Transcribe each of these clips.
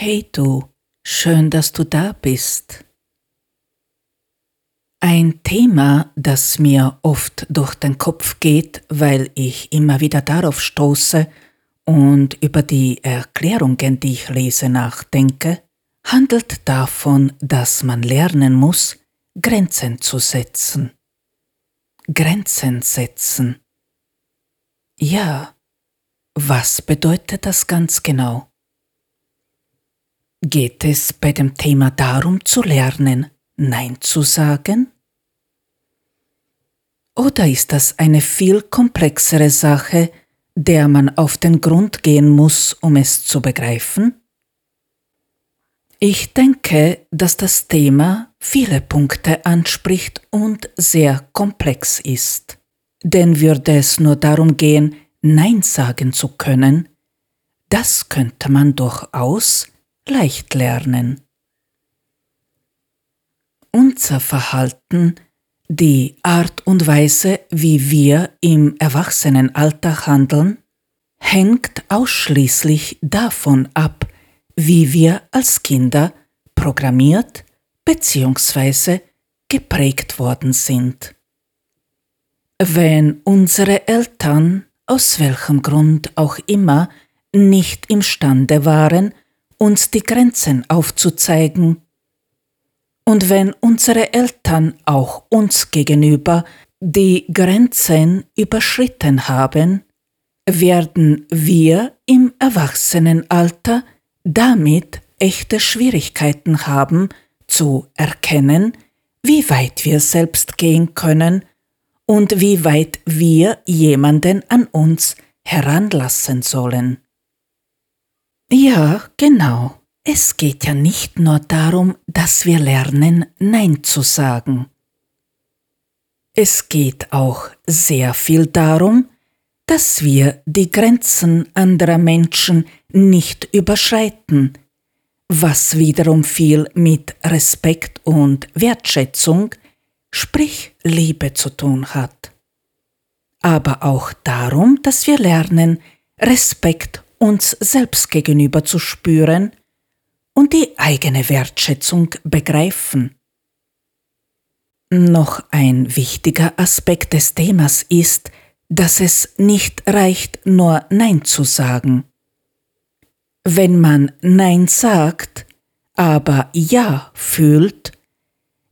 Hey du, schön, dass du da bist. Ein Thema, das mir oft durch den Kopf geht, weil ich immer wieder darauf stoße und über die Erklärungen, die ich lese, nachdenke, handelt davon, dass man lernen muss, Grenzen zu setzen. Grenzen setzen. Ja, was bedeutet das ganz genau? Geht es bei dem Thema darum zu lernen, Nein zu sagen? Oder ist das eine viel komplexere Sache, der man auf den Grund gehen muss, um es zu begreifen? Ich denke, dass das Thema viele Punkte anspricht und sehr komplex ist. Denn würde es nur darum gehen, Nein sagen zu können, das könnte man durchaus leicht lernen. Unser Verhalten, die Art und Weise, wie wir im Erwachsenenalter handeln, hängt ausschließlich davon ab, wie wir als Kinder programmiert bzw. geprägt worden sind. Wenn unsere Eltern aus welchem Grund auch immer nicht imstande waren, uns die Grenzen aufzuzeigen. Und wenn unsere Eltern auch uns gegenüber die Grenzen überschritten haben, werden wir im Erwachsenenalter damit echte Schwierigkeiten haben zu erkennen, wie weit wir selbst gehen können und wie weit wir jemanden an uns heranlassen sollen. Ja, genau. Es geht ja nicht nur darum, dass wir lernen, Nein zu sagen. Es geht auch sehr viel darum, dass wir die Grenzen anderer Menschen nicht überschreiten, was wiederum viel mit Respekt und Wertschätzung, sprich Liebe zu tun hat. Aber auch darum, dass wir lernen, Respekt uns selbst gegenüber zu spüren und die eigene Wertschätzung begreifen. Noch ein wichtiger Aspekt des Themas ist, dass es nicht reicht, nur Nein zu sagen. Wenn man Nein sagt, aber Ja fühlt,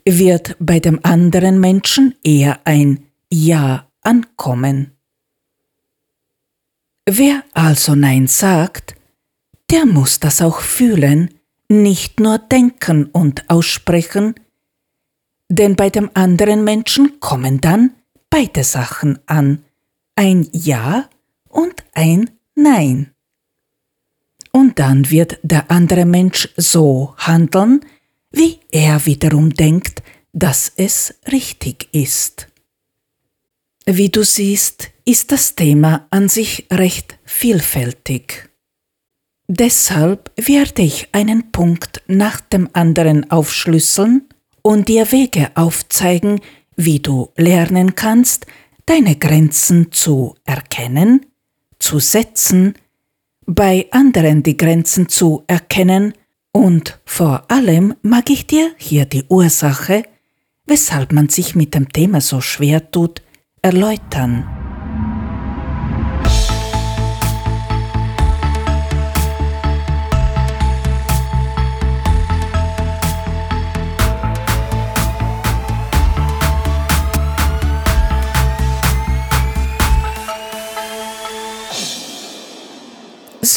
wird bei dem anderen Menschen eher ein Ja ankommen. Wer also Nein sagt, der muss das auch fühlen, nicht nur denken und aussprechen, denn bei dem anderen Menschen kommen dann beide Sachen an, ein Ja und ein Nein. Und dann wird der andere Mensch so handeln, wie er wiederum denkt, dass es richtig ist. Wie du siehst, ist das Thema an sich recht vielfältig. Deshalb werde ich einen Punkt nach dem anderen aufschlüsseln und dir Wege aufzeigen, wie du lernen kannst, deine Grenzen zu erkennen, zu setzen, bei anderen die Grenzen zu erkennen und vor allem mag ich dir hier die Ursache, weshalb man sich mit dem Thema so schwer tut, erläutern.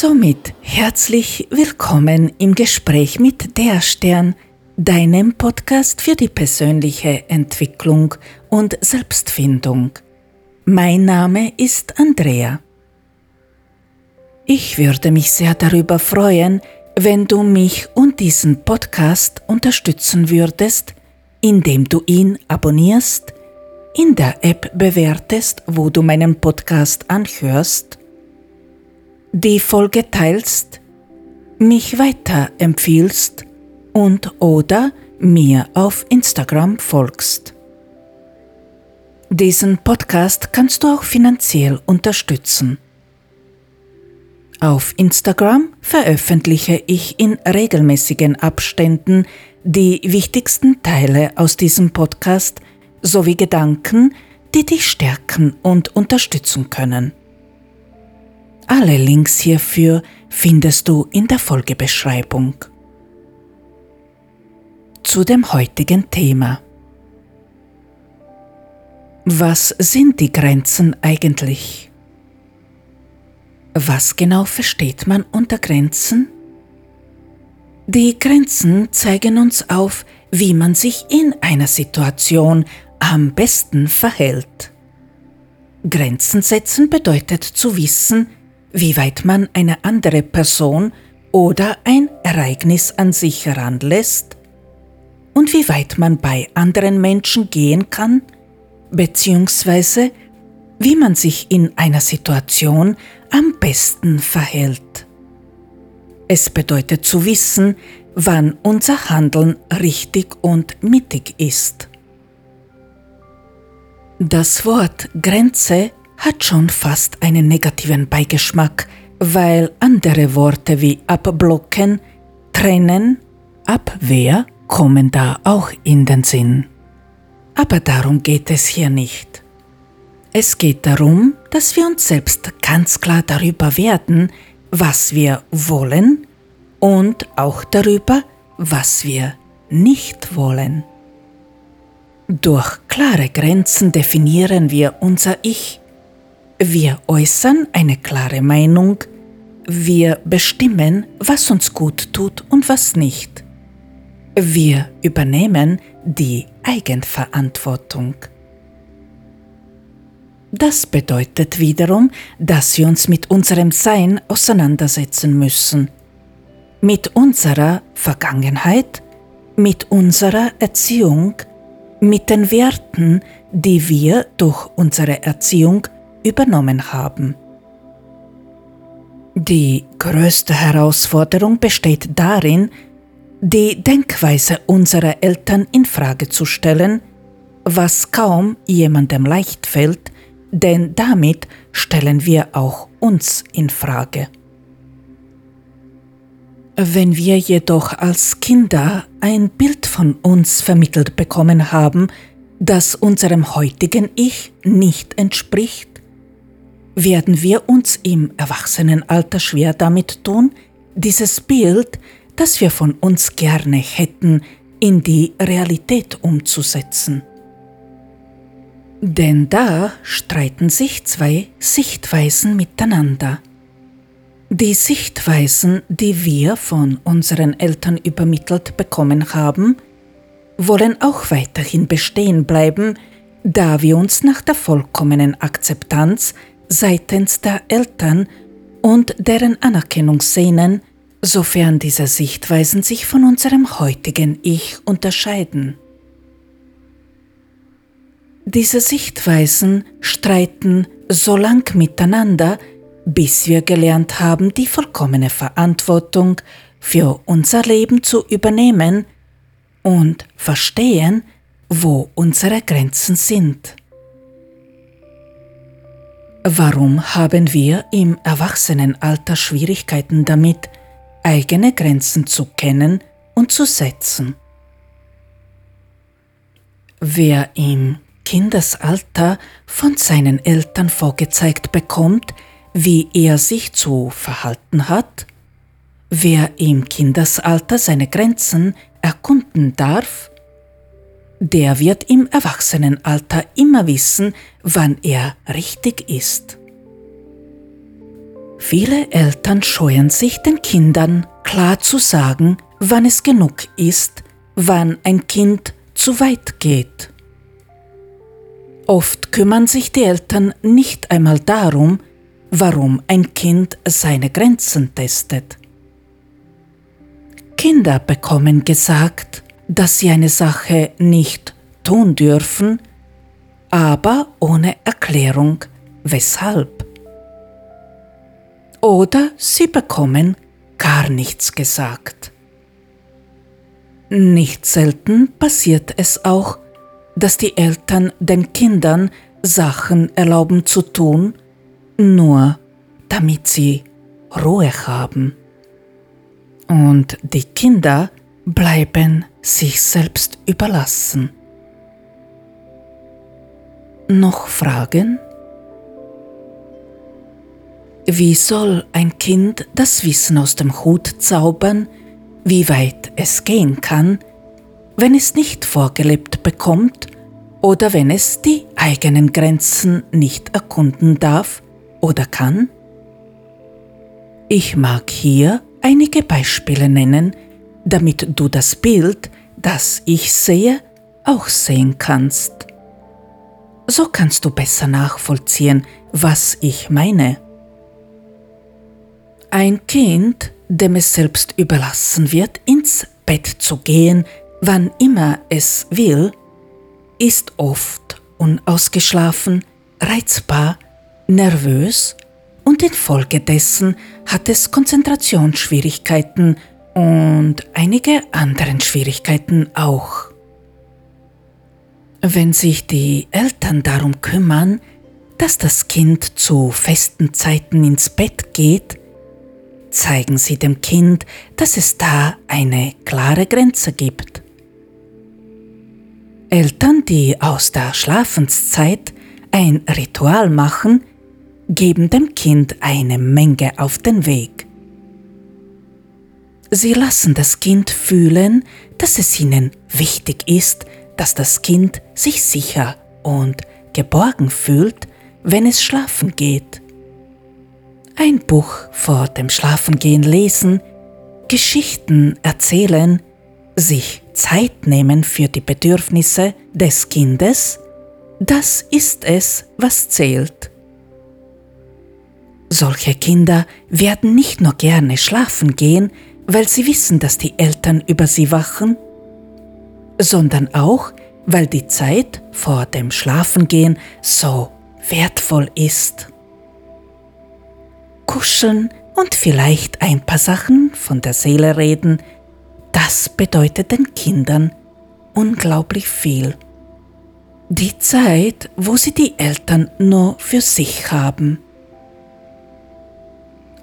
Somit herzlich willkommen im Gespräch mit der Stern, deinem Podcast für die persönliche Entwicklung und Selbstfindung. Mein Name ist Andrea. Ich würde mich sehr darüber freuen, wenn du mich und diesen Podcast unterstützen würdest, indem du ihn abonnierst, in der App bewertest, wo du meinen Podcast anhörst, die Folge teilst, mich weiterempfiehlst und oder mir auf Instagram folgst. Diesen Podcast kannst du auch finanziell unterstützen. Auf Instagram veröffentliche ich in regelmäßigen Abständen die wichtigsten Teile aus diesem Podcast sowie Gedanken, die dich stärken und unterstützen können. Alle Links hierfür findest du in der Folgebeschreibung. Zu dem heutigen Thema. Was sind die Grenzen eigentlich? Was genau versteht man unter Grenzen? Die Grenzen zeigen uns auf, wie man sich in einer Situation am besten verhält. Grenzen setzen bedeutet zu wissen, wie weit man eine andere Person oder ein Ereignis an sich heranlässt und wie weit man bei anderen Menschen gehen kann, beziehungsweise wie man sich in einer Situation am besten verhält. Es bedeutet zu wissen, wann unser Handeln richtig und mittig ist. Das Wort Grenze hat schon fast einen negativen Beigeschmack, weil andere Worte wie abblocken, trennen, Abwehr kommen da auch in den Sinn. Aber darum geht es hier nicht. Es geht darum, dass wir uns selbst ganz klar darüber werden, was wir wollen und auch darüber, was wir nicht wollen. Durch klare Grenzen definieren wir unser Ich. Wir äußern eine klare Meinung. Wir bestimmen, was uns gut tut und was nicht. Wir übernehmen die Eigenverantwortung. Das bedeutet wiederum, dass wir uns mit unserem Sein auseinandersetzen müssen. Mit unserer Vergangenheit, mit unserer Erziehung, mit den Werten, die wir durch unsere Erziehung übernommen haben. Die größte Herausforderung besteht darin, die Denkweise unserer Eltern in Frage zu stellen, was kaum jemandem leicht fällt, denn damit stellen wir auch uns in Frage. Wenn wir jedoch als Kinder ein Bild von uns vermittelt bekommen haben, das unserem heutigen Ich nicht entspricht, werden wir uns im Erwachsenenalter schwer damit tun, dieses Bild, das wir von uns gerne hätten, in die Realität umzusetzen. Denn da streiten sich zwei Sichtweisen miteinander. Die Sichtweisen, die wir von unseren Eltern übermittelt bekommen haben, wollen auch weiterhin bestehen bleiben, da wir uns nach der vollkommenen Akzeptanz seitens der Eltern und deren Anerkennung sehnen, sofern diese Sichtweisen sich von unserem heutigen Ich unterscheiden. Diese Sichtweisen streiten so lang miteinander, bis wir gelernt haben, die vollkommene Verantwortung für unser Leben zu übernehmen und verstehen, wo unsere Grenzen sind. Warum haben wir im Erwachsenenalter Schwierigkeiten damit, eigene Grenzen zu kennen und zu setzen? Wer im Kindesalter von seinen Eltern vorgezeigt bekommt, wie er sich zu verhalten hat, wer im Kindesalter seine Grenzen erkunden darf, der wird im Erwachsenenalter immer wissen, wann er richtig ist. Viele Eltern scheuen sich den Kindern klar zu sagen, wann es genug ist, wann ein Kind zu weit geht. Oft kümmern sich die Eltern nicht einmal darum, warum ein Kind seine Grenzen testet. Kinder bekommen gesagt, dass sie eine Sache nicht tun dürfen, aber ohne Erklärung weshalb. Oder sie bekommen gar nichts gesagt. Nicht selten passiert es auch, dass die Eltern den Kindern Sachen erlauben zu tun, nur damit sie Ruhe haben. Und die Kinder bleiben sich selbst überlassen. Noch Fragen? Wie soll ein Kind das Wissen aus dem Hut zaubern, wie weit es gehen kann, wenn es nicht vorgelebt bekommt oder wenn es die eigenen Grenzen nicht erkunden darf oder kann? Ich mag hier einige Beispiele nennen, damit du das Bild, das ich sehe, auch sehen kannst. So kannst du besser nachvollziehen, was ich meine. Ein Kind, dem es selbst überlassen wird, ins Bett zu gehen, wann immer es will, ist oft unausgeschlafen, reizbar, nervös und infolgedessen hat es Konzentrationsschwierigkeiten und einige anderen Schwierigkeiten auch. Wenn sich die Eltern darum kümmern, dass das Kind zu festen Zeiten ins Bett geht, zeigen sie dem Kind, dass es da eine klare Grenze gibt. Eltern, die aus der Schlafenszeit ein Ritual machen, geben dem Kind eine Menge auf den Weg. Sie lassen das Kind fühlen, dass es ihnen wichtig ist, dass das Kind sich sicher und geborgen fühlt, wenn es schlafen geht. Ein Buch vor dem Schlafengehen lesen, Geschichten erzählen, sich Zeit nehmen für die Bedürfnisse des Kindes, das ist es, was zählt. Solche Kinder werden nicht nur gerne schlafen gehen, weil sie wissen, dass die Eltern über sie wachen, sondern auch, weil die Zeit vor dem Schlafengehen so wertvoll ist. Kuscheln und vielleicht ein paar Sachen von der Seele reden, das bedeutet den Kindern unglaublich viel. Die Zeit, wo sie die Eltern nur für sich haben.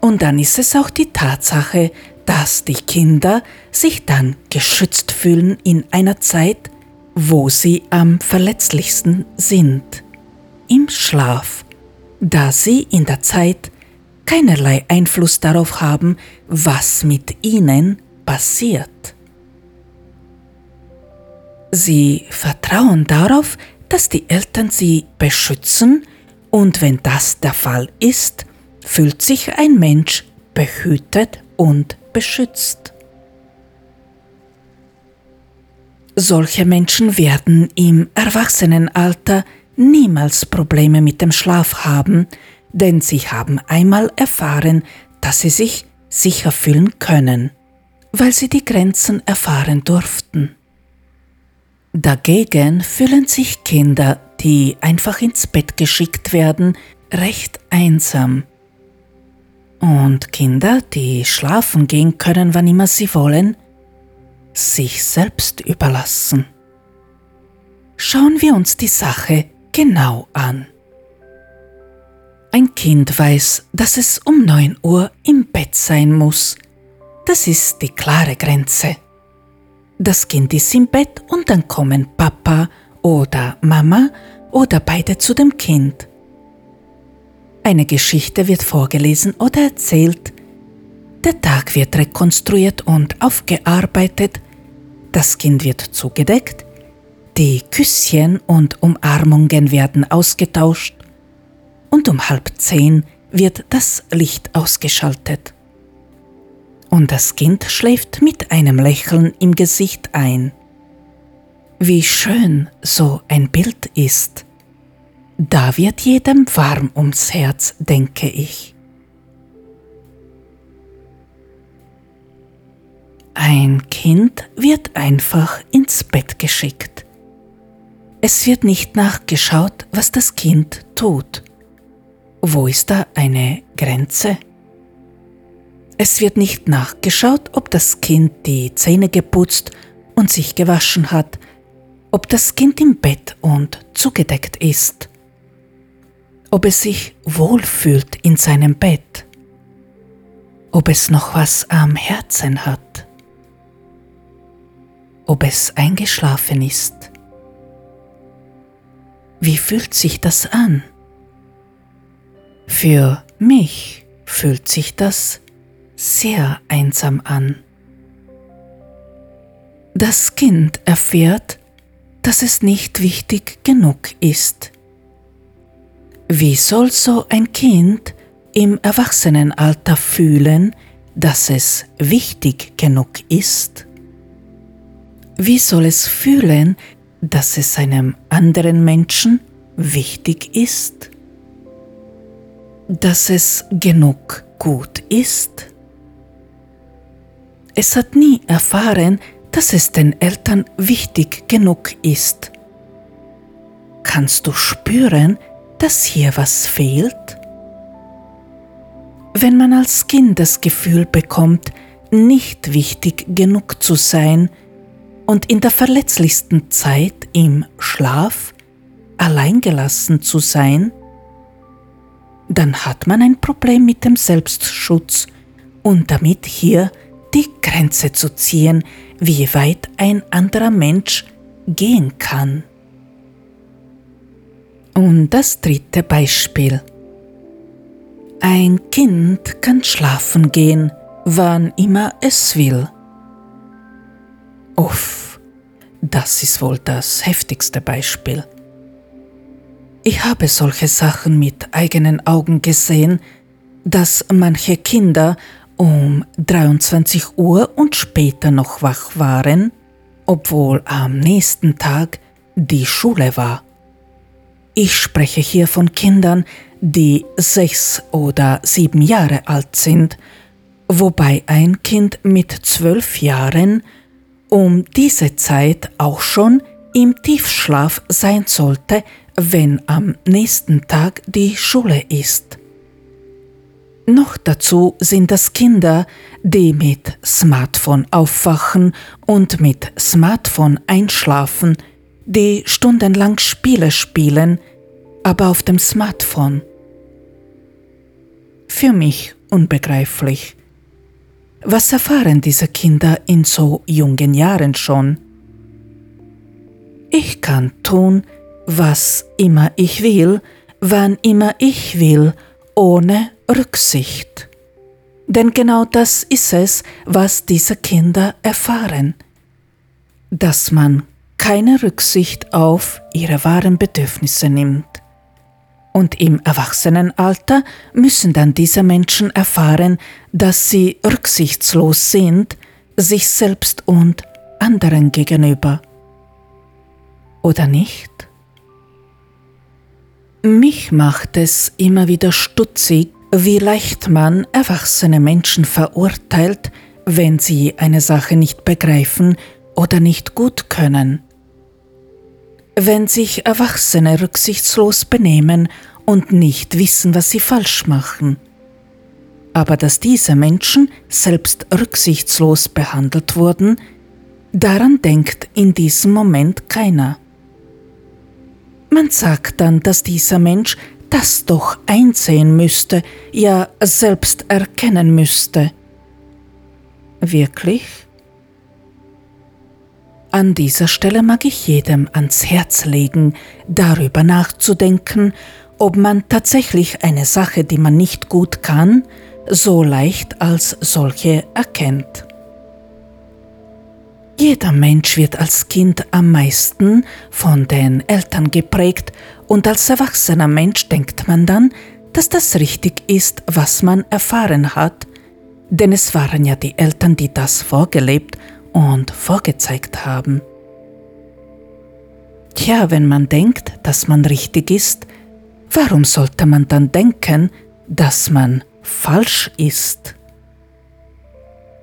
Und dann ist es auch die Tatsache, dass die Kinder sich dann geschützt fühlen in einer Zeit, wo sie am verletzlichsten sind, im Schlaf, da sie in der Zeit keinerlei Einfluss darauf haben, was mit ihnen passiert. Sie vertrauen darauf, dass die Eltern sie beschützen und wenn das der Fall ist, fühlt sich ein Mensch behütet und beschützt. Solche Menschen werden im Erwachsenenalter niemals Probleme mit dem Schlaf haben, denn sie haben einmal erfahren, dass sie sich sicher fühlen können weil sie die Grenzen erfahren durften. Dagegen fühlen sich Kinder, die einfach ins Bett geschickt werden, recht einsam. Und Kinder, die schlafen gehen können, wann immer sie wollen, sich selbst überlassen. Schauen wir uns die Sache genau an. Ein Kind weiß, dass es um 9 Uhr im Bett sein muss, das ist die klare Grenze. Das Kind ist im Bett und dann kommen Papa oder Mama oder beide zu dem Kind. Eine Geschichte wird vorgelesen oder erzählt. Der Tag wird rekonstruiert und aufgearbeitet. Das Kind wird zugedeckt. Die Küsschen und Umarmungen werden ausgetauscht. Und um halb zehn wird das Licht ausgeschaltet und das Kind schläft mit einem Lächeln im Gesicht ein. Wie schön so ein Bild ist. Da wird jedem warm ums Herz, denke ich. Ein Kind wird einfach ins Bett geschickt. Es wird nicht nachgeschaut, was das Kind tut. Wo ist da eine Grenze? Es wird nicht nachgeschaut, ob das Kind die Zähne geputzt und sich gewaschen hat, ob das Kind im Bett und zugedeckt ist, ob es sich wohlfühlt in seinem Bett. ob es noch was am Herzen hat, ob es eingeschlafen ist. Wie fühlt sich das an? Für mich fühlt sich das sehr einsam an. Das Kind erfährt, dass es nicht wichtig genug ist. Wie soll so ein Kind im Erwachsenenalter fühlen, dass es wichtig genug ist? Wie soll es fühlen, dass es einem anderen Menschen wichtig ist? Dass es genug gut ist? Es hat nie erfahren, dass es den Eltern wichtig genug ist. Kannst du spüren, dass hier was fehlt? Wenn man als Kind das Gefühl bekommt, nicht wichtig genug zu sein und in der verletzlichsten Zeit im Schlaf alleingelassen zu sein, dann hat man ein Problem mit dem Selbstschutz und damit hier die Grenze zu ziehen, wie weit ein anderer Mensch gehen kann. Und das dritte Beispiel. Ein Kind kann schlafen gehen, wann immer es will. Uff, das ist wohl das heftigste Beispiel. Ich habe solche Sachen mit eigenen Augen gesehen, dass manche Kinder um 23 Uhr und später noch wach waren, obwohl am nächsten Tag die Schule war. Ich spreche hier von Kindern, die sechs oder sieben Jahre alt sind, wobei ein Kind mit zwölf Jahren um diese Zeit auch schon im Tiefschlaf sein sollte, wenn am nächsten Tag die Schule ist. Noch dazu sind das Kinder, die mit Smartphone aufwachen und mit Smartphone einschlafen, die stundenlang Spiele spielen, aber auf dem Smartphone. Für mich unbegreiflich. Was erfahren diese Kinder in so jungen Jahren schon? Ich kann tun, was immer ich will, wann immer ich will, ohne Rücksicht. Denn genau das ist es, was diese Kinder erfahren, dass man keine Rücksicht auf ihre wahren Bedürfnisse nimmt. Und im Erwachsenenalter müssen dann diese Menschen erfahren, dass sie rücksichtslos sind, sich selbst und anderen gegenüber. Oder nicht? Mich macht es immer wieder stutzig, wie leicht man erwachsene Menschen verurteilt, wenn sie eine Sache nicht begreifen oder nicht gut können. Wenn sich Erwachsene rücksichtslos benehmen und nicht wissen, was sie falsch machen. Aber dass diese Menschen selbst rücksichtslos behandelt wurden, daran denkt in diesem Moment keiner. Man sagt dann, dass dieser Mensch das doch einsehen müsste, ja selbst erkennen müsste. Wirklich? An dieser Stelle mag ich jedem ans Herz legen, darüber nachzudenken, ob man tatsächlich eine Sache, die man nicht gut kann, so leicht als solche erkennt. Jeder Mensch wird als Kind am meisten von den Eltern geprägt und als erwachsener Mensch denkt man dann, dass das richtig ist, was man erfahren hat, denn es waren ja die Eltern, die das vorgelebt und vorgezeigt haben. Tja, wenn man denkt, dass man richtig ist, warum sollte man dann denken, dass man falsch ist?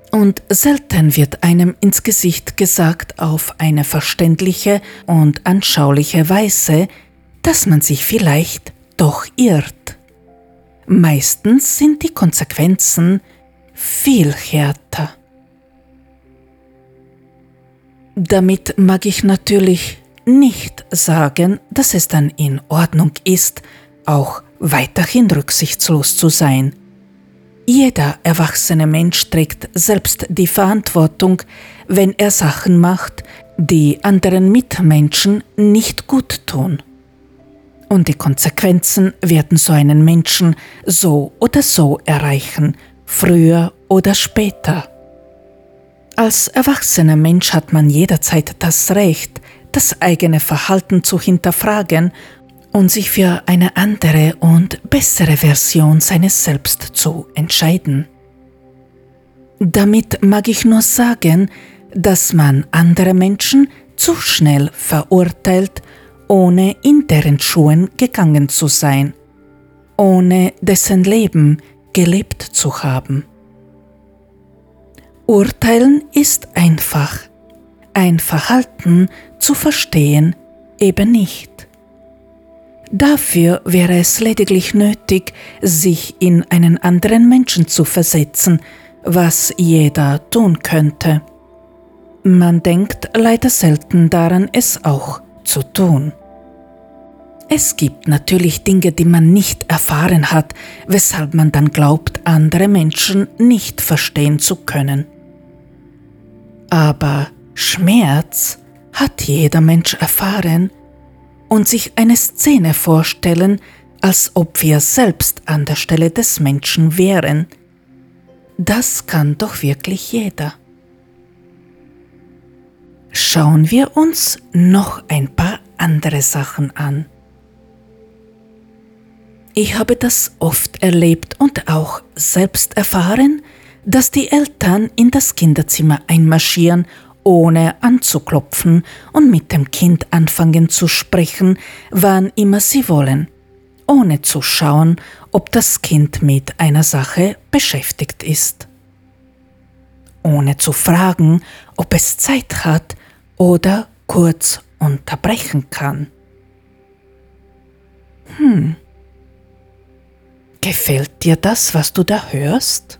Und selten wird einem ins Gesicht gesagt auf eine verständliche und anschauliche Weise, dass man sich vielleicht doch irrt. Meistens sind die Konsequenzen viel härter. Damit mag ich natürlich nicht sagen, dass es dann in Ordnung ist, auch weiterhin rücksichtslos zu sein. Jeder erwachsene Mensch trägt selbst die Verantwortung, wenn er Sachen macht, die anderen Mitmenschen nicht gut tun. Und die Konsequenzen werden so einen Menschen so oder so erreichen, früher oder später. Als erwachsener Mensch hat man jederzeit das Recht, das eigene Verhalten zu hinterfragen und sich für eine andere und bessere Version seines Selbst zu entscheiden. Damit mag ich nur sagen, dass man andere Menschen zu schnell verurteilt, ohne in deren Schuhen gegangen zu sein, ohne dessen Leben gelebt zu haben. Urteilen ist einfach, ein Verhalten zu verstehen eben nicht. Dafür wäre es lediglich nötig, sich in einen anderen Menschen zu versetzen, was jeder tun könnte. Man denkt leider selten daran, es auch zu tun. Es gibt natürlich Dinge, die man nicht erfahren hat, weshalb man dann glaubt, andere Menschen nicht verstehen zu können. Aber Schmerz hat jeder Mensch erfahren und sich eine Szene vorstellen, als ob wir selbst an der Stelle des Menschen wären. Das kann doch wirklich jeder. Schauen wir uns noch ein paar andere Sachen an. Ich habe das oft erlebt und auch selbst erfahren, dass die Eltern in das Kinderzimmer einmarschieren ohne anzuklopfen und mit dem Kind anfangen zu sprechen, wann immer sie wollen, ohne zu schauen, ob das Kind mit einer Sache beschäftigt ist, ohne zu fragen, ob es Zeit hat oder kurz unterbrechen kann. Hm. Gefällt dir das, was du da hörst?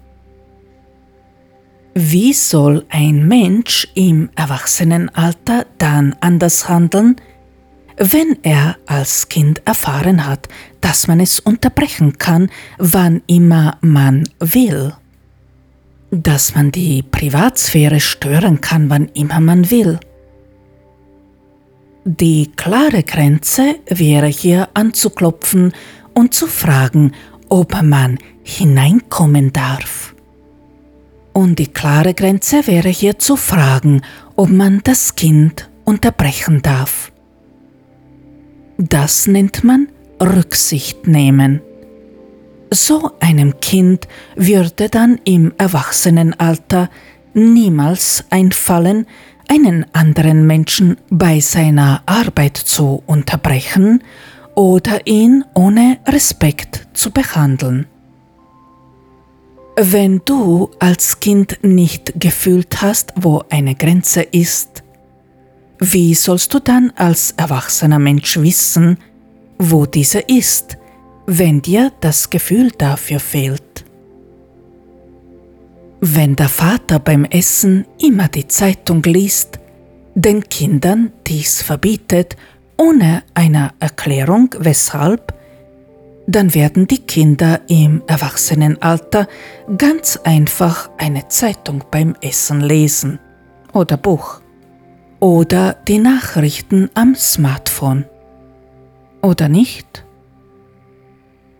Wie soll ein Mensch im Erwachsenenalter dann anders handeln, wenn er als Kind erfahren hat, dass man es unterbrechen kann, wann immer man will? Dass man die Privatsphäre stören kann, wann immer man will? Die klare Grenze wäre hier anzuklopfen und zu fragen, ob man hineinkommen darf. Und die klare Grenze wäre hier zu fragen, ob man das Kind unterbrechen darf. Das nennt man Rücksicht nehmen. So einem Kind würde dann im Erwachsenenalter niemals einfallen, einen anderen Menschen bei seiner Arbeit zu unterbrechen oder ihn ohne Respekt zu behandeln. Wenn du als Kind nicht gefühlt hast, wo eine Grenze ist, wie sollst du dann als erwachsener Mensch wissen, wo diese ist, wenn dir das Gefühl dafür fehlt? Wenn der Vater beim Essen immer die Zeitung liest, den Kindern dies verbietet, ohne eine Erklärung weshalb, dann werden die Kinder im Erwachsenenalter ganz einfach eine Zeitung beim Essen lesen oder Buch oder die Nachrichten am Smartphone. Oder nicht?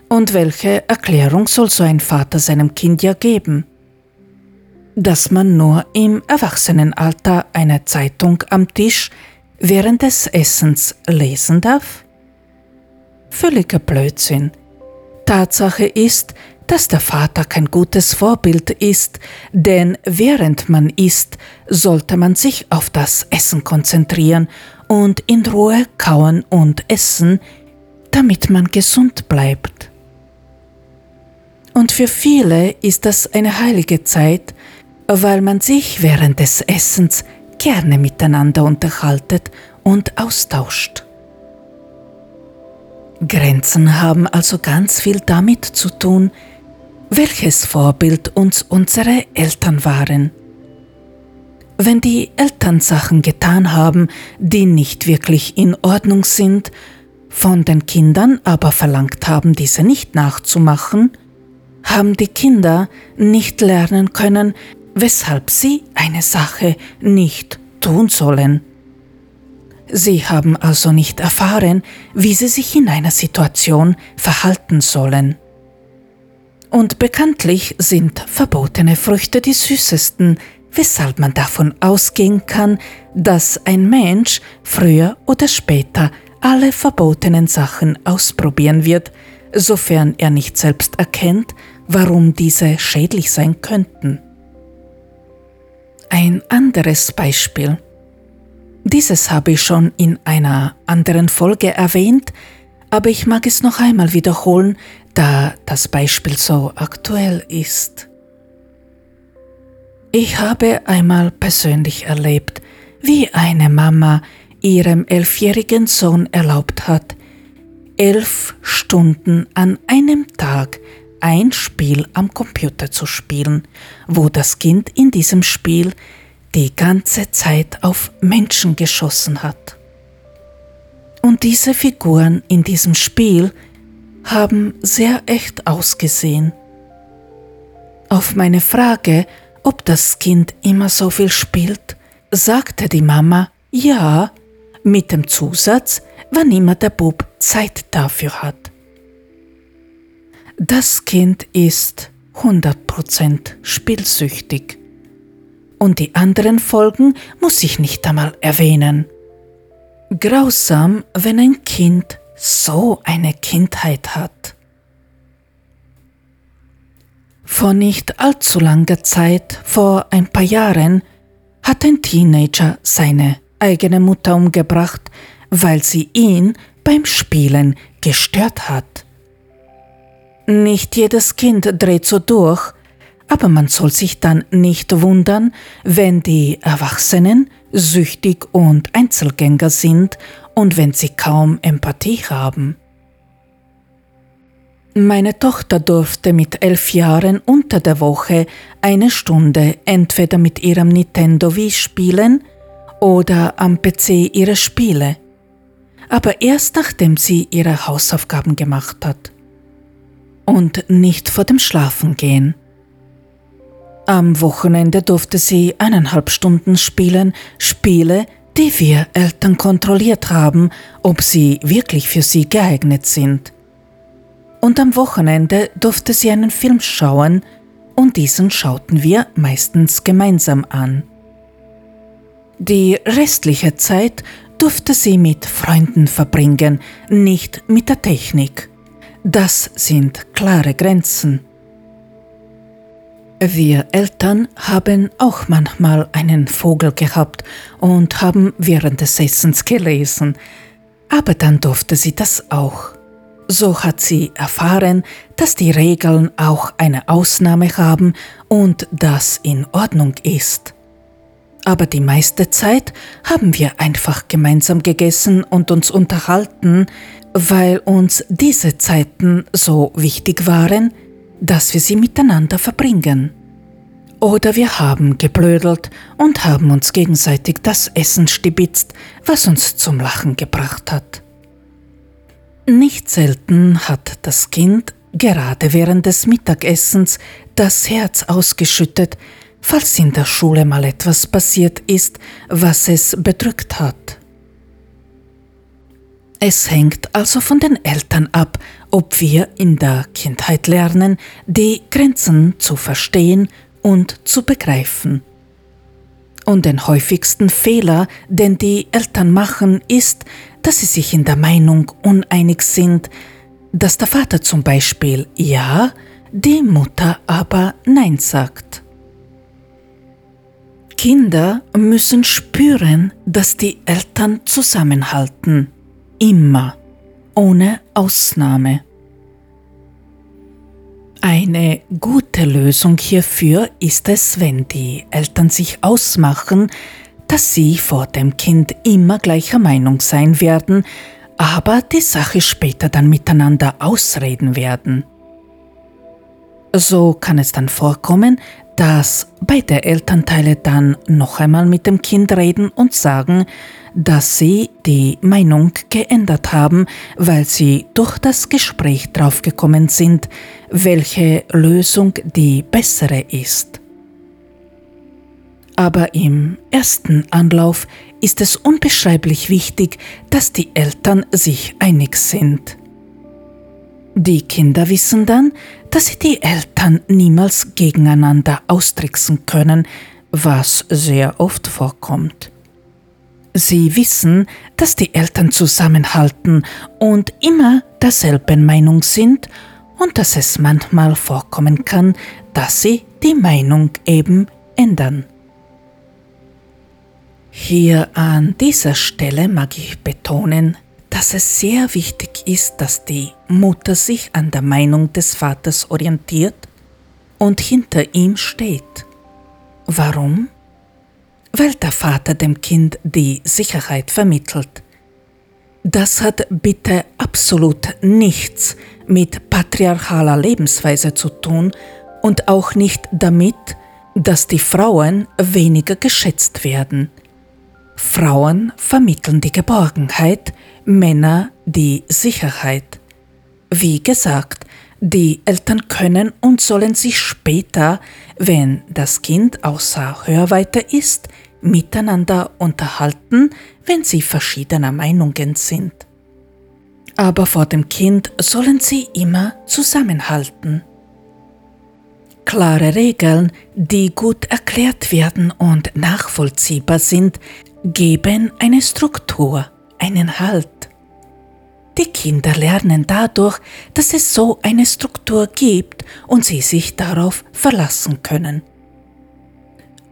Und welche Erklärung soll so ein Vater seinem Kind ja geben? Dass man nur im Erwachsenenalter eine Zeitung am Tisch während des Essens lesen darf? Völliger Blödsinn. Tatsache ist, dass der Vater kein gutes Vorbild ist, denn während man isst, sollte man sich auf das Essen konzentrieren und in Ruhe kauen und essen, damit man gesund bleibt. Und für viele ist das eine heilige Zeit, weil man sich während des Essens gerne miteinander unterhaltet und austauscht. Grenzen haben also ganz viel damit zu tun, welches Vorbild uns unsere Eltern waren. Wenn die Eltern Sachen getan haben, die nicht wirklich in Ordnung sind, von den Kindern aber verlangt haben, diese nicht nachzumachen, haben die Kinder nicht lernen können, weshalb sie eine Sache nicht tun sollen. Sie haben also nicht erfahren, wie sie sich in einer Situation verhalten sollen. Und bekanntlich sind verbotene Früchte die süßesten, weshalb man davon ausgehen kann, dass ein Mensch früher oder später alle verbotenen Sachen ausprobieren wird, sofern er nicht selbst erkennt, warum diese schädlich sein könnten. Ein anderes Beispiel. Dieses habe ich schon in einer anderen Folge erwähnt, aber ich mag es noch einmal wiederholen, da das Beispiel so aktuell ist. Ich habe einmal persönlich erlebt, wie eine Mama ihrem elfjährigen Sohn erlaubt hat, elf Stunden an einem Tag ein Spiel am Computer zu spielen, wo das Kind in diesem Spiel die ganze Zeit auf Menschen geschossen hat. Und diese Figuren in diesem Spiel haben sehr echt ausgesehen. Auf meine Frage, ob das Kind immer so viel spielt, sagte die Mama ja, mit dem Zusatz, wann immer der Bub Zeit dafür hat. Das Kind ist 100% spielsüchtig. Und die anderen Folgen muss ich nicht einmal erwähnen. Grausam, wenn ein Kind so eine Kindheit hat. Vor nicht allzu langer Zeit, vor ein paar Jahren, hat ein Teenager seine eigene Mutter umgebracht, weil sie ihn beim Spielen gestört hat. Nicht jedes Kind dreht so durch, aber man soll sich dann nicht wundern, wenn die Erwachsenen süchtig und Einzelgänger sind und wenn sie kaum Empathie haben. Meine Tochter durfte mit elf Jahren unter der Woche eine Stunde entweder mit ihrem Nintendo Wii spielen oder am PC ihre Spiele, aber erst nachdem sie ihre Hausaufgaben gemacht hat. Und nicht vor dem Schlafengehen. Am Wochenende durfte sie eineinhalb Stunden spielen, Spiele, die wir Eltern kontrolliert haben, ob sie wirklich für sie geeignet sind. Und am Wochenende durfte sie einen Film schauen, und diesen schauten wir meistens gemeinsam an. Die restliche Zeit durfte sie mit Freunden verbringen, nicht mit der Technik. Das sind klare Grenzen. Wir Eltern haben auch manchmal einen Vogel gehabt und haben während des Essens gelesen, aber dann durfte sie das auch. So hat sie erfahren, dass die Regeln auch eine Ausnahme haben und das in Ordnung ist. Aber die meiste Zeit haben wir einfach gemeinsam gegessen und uns unterhalten, weil uns diese Zeiten so wichtig waren, dass wir sie miteinander verbringen. Oder wir haben geblödelt und haben uns gegenseitig das Essen stibitzt, was uns zum Lachen gebracht hat. Nicht selten hat das Kind gerade während des Mittagessens das Herz ausgeschüttet, falls in der Schule mal etwas passiert ist, was es bedrückt hat. Es hängt also von den Eltern ab, ob wir in der Kindheit lernen, die Grenzen zu verstehen und zu begreifen. Und den häufigsten Fehler, den die Eltern machen, ist, dass sie sich in der Meinung uneinig sind, dass der Vater zum Beispiel Ja, die Mutter aber Nein sagt. Kinder müssen spüren, dass die Eltern zusammenhalten. Immer. Ohne Ausnahme. Eine gute Lösung hierfür ist es, wenn die Eltern sich ausmachen, dass sie vor dem Kind immer gleicher Meinung sein werden, aber die Sache später dann miteinander ausreden werden. So kann es dann vorkommen, dass beide Elternteile dann noch einmal mit dem Kind reden und sagen, dass sie die Meinung geändert haben, weil sie durch das Gespräch draufgekommen sind, welche Lösung die bessere ist. Aber im ersten Anlauf ist es unbeschreiblich wichtig, dass die Eltern sich einig sind. Die Kinder wissen dann, dass sie die Eltern niemals gegeneinander austricksen können, was sehr oft vorkommt. Sie wissen, dass die Eltern zusammenhalten und immer derselben Meinung sind und dass es manchmal vorkommen kann, dass sie die Meinung eben ändern. Hier an dieser Stelle mag ich betonen, dass es sehr wichtig ist, dass die Mutter sich an der Meinung des Vaters orientiert und hinter ihm steht. Warum? Weil der Vater dem Kind die Sicherheit vermittelt. Das hat bitte absolut nichts mit patriarchaler Lebensweise zu tun und auch nicht damit, dass die Frauen weniger geschätzt werden. Frauen vermitteln die Geborgenheit, Männer die Sicherheit. Wie gesagt, die Eltern können und sollen sich später, wenn das Kind außer Hörweite ist, miteinander unterhalten, wenn sie verschiedener Meinungen sind. Aber vor dem Kind sollen sie immer zusammenhalten. Klare Regeln, die gut erklärt werden und nachvollziehbar sind, geben eine Struktur, einen Halt. Die Kinder lernen dadurch, dass es so eine Struktur gibt und sie sich darauf verlassen können.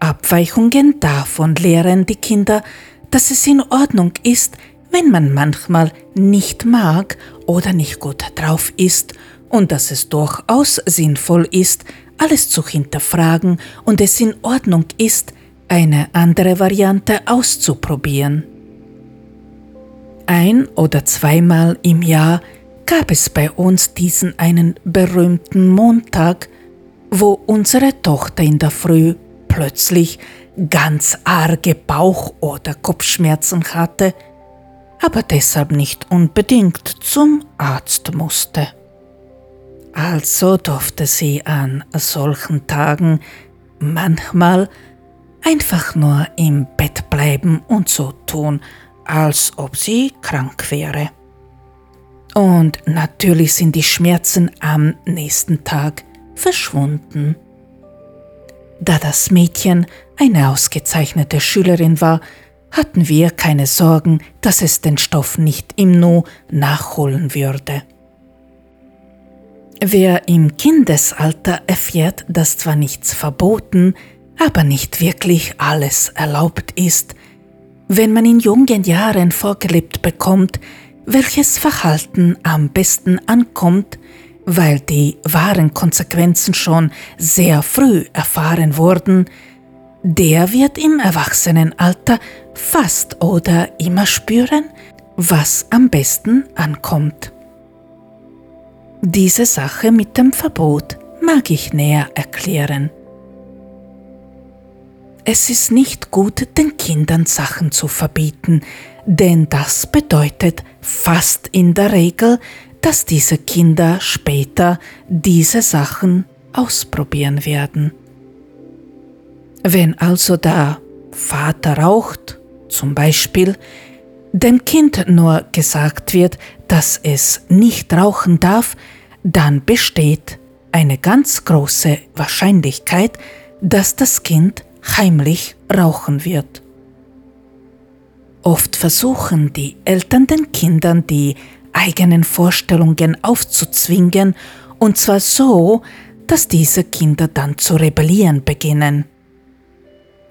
Abweichungen davon lehren die Kinder, dass es in Ordnung ist, wenn man manchmal nicht mag oder nicht gut drauf ist und dass es durchaus sinnvoll ist, alles zu hinterfragen und es in Ordnung ist, eine andere Variante auszuprobieren. Ein oder zweimal im Jahr gab es bei uns diesen einen berühmten Montag, wo unsere Tochter in der Früh plötzlich ganz arge Bauch- oder Kopfschmerzen hatte, aber deshalb nicht unbedingt zum Arzt musste. Also durfte sie an solchen Tagen manchmal einfach nur im Bett bleiben und so tun, als ob sie krank wäre. Und natürlich sind die Schmerzen am nächsten Tag verschwunden. Da das Mädchen eine ausgezeichnete Schülerin war, hatten wir keine Sorgen, dass es den Stoff nicht im Nu nachholen würde. Wer im Kindesalter erfährt, dass zwar nichts verboten, aber nicht wirklich alles erlaubt ist, wenn man in jungen Jahren vorgelebt bekommt, welches Verhalten am besten ankommt, weil die wahren Konsequenzen schon sehr früh erfahren wurden, der wird im Erwachsenenalter fast oder immer spüren, was am besten ankommt. Diese Sache mit dem Verbot mag ich näher erklären. Es ist nicht gut, den Kindern Sachen zu verbieten, denn das bedeutet fast in der Regel, dass diese Kinder später diese Sachen ausprobieren werden. Wenn also der Vater raucht, zum Beispiel, dem Kind nur gesagt wird, dass es nicht rauchen darf, dann besteht eine ganz große Wahrscheinlichkeit, dass das Kind heimlich rauchen wird. Oft versuchen die Eltern den Kindern die eigenen Vorstellungen aufzuzwingen, und zwar so, dass diese Kinder dann zu rebellieren beginnen.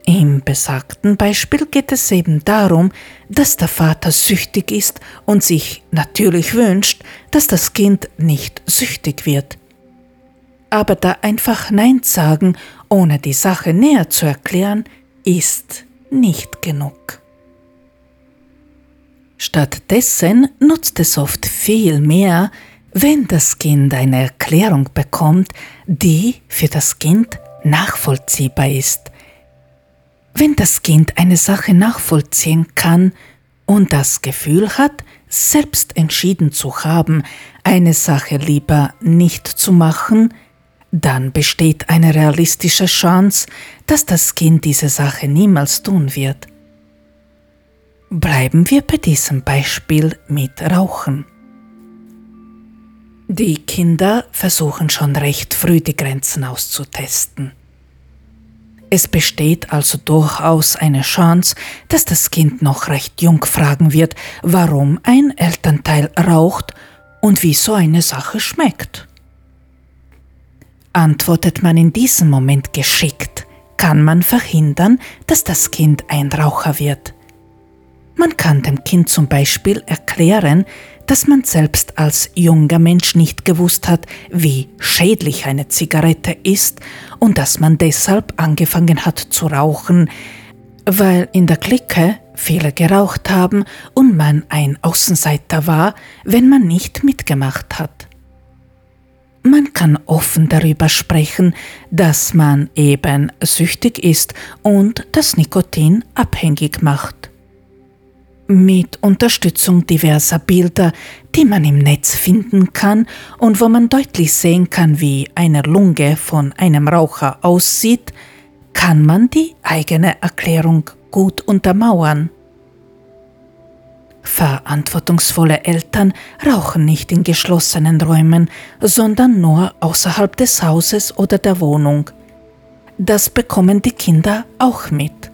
Im besagten Beispiel geht es eben darum, dass der Vater süchtig ist und sich natürlich wünscht, dass das Kind nicht süchtig wird. Aber da einfach Nein sagen, ohne die Sache näher zu erklären, ist nicht genug. Stattdessen nutzt es oft viel mehr, wenn das Kind eine Erklärung bekommt, die für das Kind nachvollziehbar ist. Wenn das Kind eine Sache nachvollziehen kann und das Gefühl hat, selbst entschieden zu haben, eine Sache lieber nicht zu machen, dann besteht eine realistische Chance, dass das Kind diese Sache niemals tun wird. Bleiben wir bei diesem Beispiel mit Rauchen. Die Kinder versuchen schon recht früh die Grenzen auszutesten. Es besteht also durchaus eine Chance, dass das Kind noch recht jung fragen wird, warum ein Elternteil raucht und wie so eine Sache schmeckt. Antwortet man in diesem Moment geschickt, kann man verhindern, dass das Kind ein Raucher wird. Man kann dem Kind zum Beispiel erklären, dass man selbst als junger Mensch nicht gewusst hat, wie schädlich eine Zigarette ist und dass man deshalb angefangen hat zu rauchen, weil in der Clique viele geraucht haben und man ein Außenseiter war, wenn man nicht mitgemacht hat. Man kann offen darüber sprechen, dass man eben süchtig ist und das Nikotin abhängig macht mit Unterstützung diverser Bilder, die man im Netz finden kann und wo man deutlich sehen kann, wie eine Lunge von einem Raucher aussieht, kann man die eigene Erklärung gut untermauern. Verantwortungsvolle Eltern rauchen nicht in geschlossenen Räumen, sondern nur außerhalb des Hauses oder der Wohnung. Das bekommen die Kinder auch mit.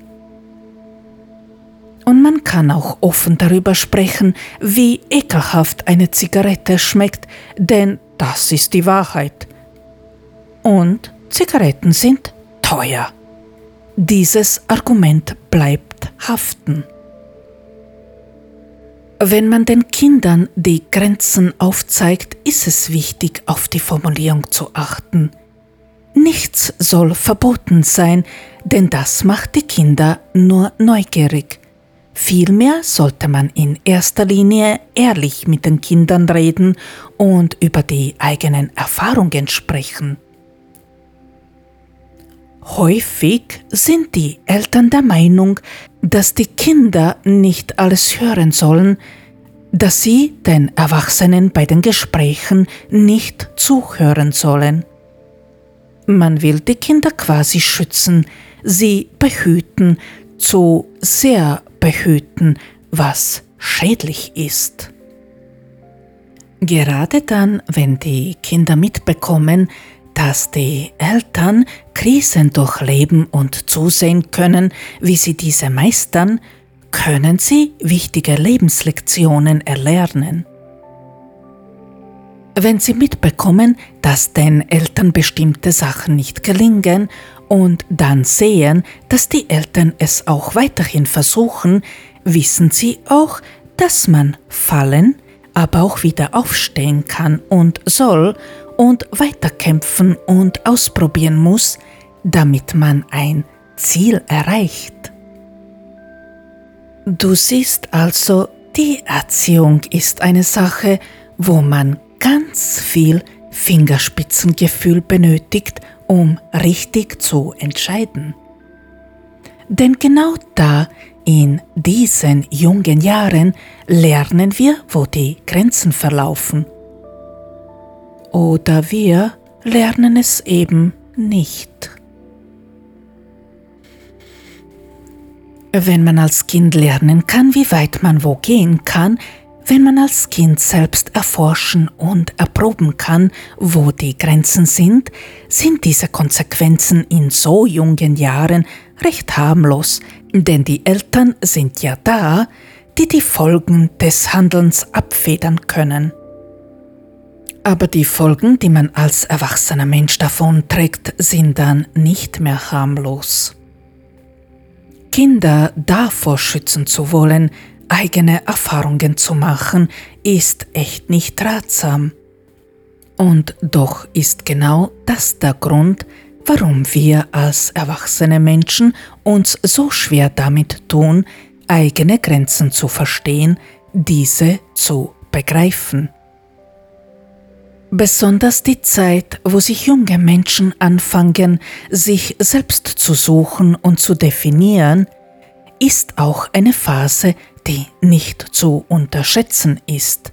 Und man kann auch offen darüber sprechen, wie ekelhaft eine Zigarette schmeckt, denn das ist die Wahrheit. Und Zigaretten sind teuer. Dieses Argument bleibt haften. Wenn man den Kindern die Grenzen aufzeigt, ist es wichtig, auf die Formulierung zu achten. Nichts soll verboten sein, denn das macht die Kinder nur neugierig. Vielmehr sollte man in erster Linie ehrlich mit den Kindern reden und über die eigenen Erfahrungen sprechen. Häufig sind die Eltern der Meinung, dass die Kinder nicht alles hören sollen, dass sie den Erwachsenen bei den Gesprächen nicht zuhören sollen. Man will die Kinder quasi schützen, sie behüten, zu sehr behüten, was schädlich ist. Gerade dann, wenn die Kinder mitbekommen, dass die Eltern Krisen durchleben und zusehen können, wie sie diese meistern, können sie wichtige Lebenslektionen erlernen. Wenn sie mitbekommen, dass den Eltern bestimmte Sachen nicht gelingen und dann sehen, dass die Eltern es auch weiterhin versuchen, wissen sie auch, dass man fallen, aber auch wieder aufstehen kann und soll und weiterkämpfen und ausprobieren muss, damit man ein Ziel erreicht. Du siehst also, die Erziehung ist eine Sache, wo man ganz viel Fingerspitzengefühl benötigt um richtig zu entscheiden. Denn genau da, in diesen jungen Jahren, lernen wir, wo die Grenzen verlaufen. Oder wir lernen es eben nicht. Wenn man als Kind lernen kann, wie weit man wo gehen kann, wenn man als Kind selbst erforschen und erproben kann, wo die Grenzen sind, sind diese Konsequenzen in so jungen Jahren recht harmlos, denn die Eltern sind ja da, die die Folgen des Handelns abfedern können. Aber die Folgen, die man als erwachsener Mensch davon trägt, sind dann nicht mehr harmlos. Kinder davor schützen zu wollen, eigene Erfahrungen zu machen, ist echt nicht ratsam. Und doch ist genau das der Grund, warum wir als erwachsene Menschen uns so schwer damit tun, eigene Grenzen zu verstehen, diese zu begreifen. Besonders die Zeit, wo sich junge Menschen anfangen, sich selbst zu suchen und zu definieren, ist auch eine Phase, die nicht zu unterschätzen ist.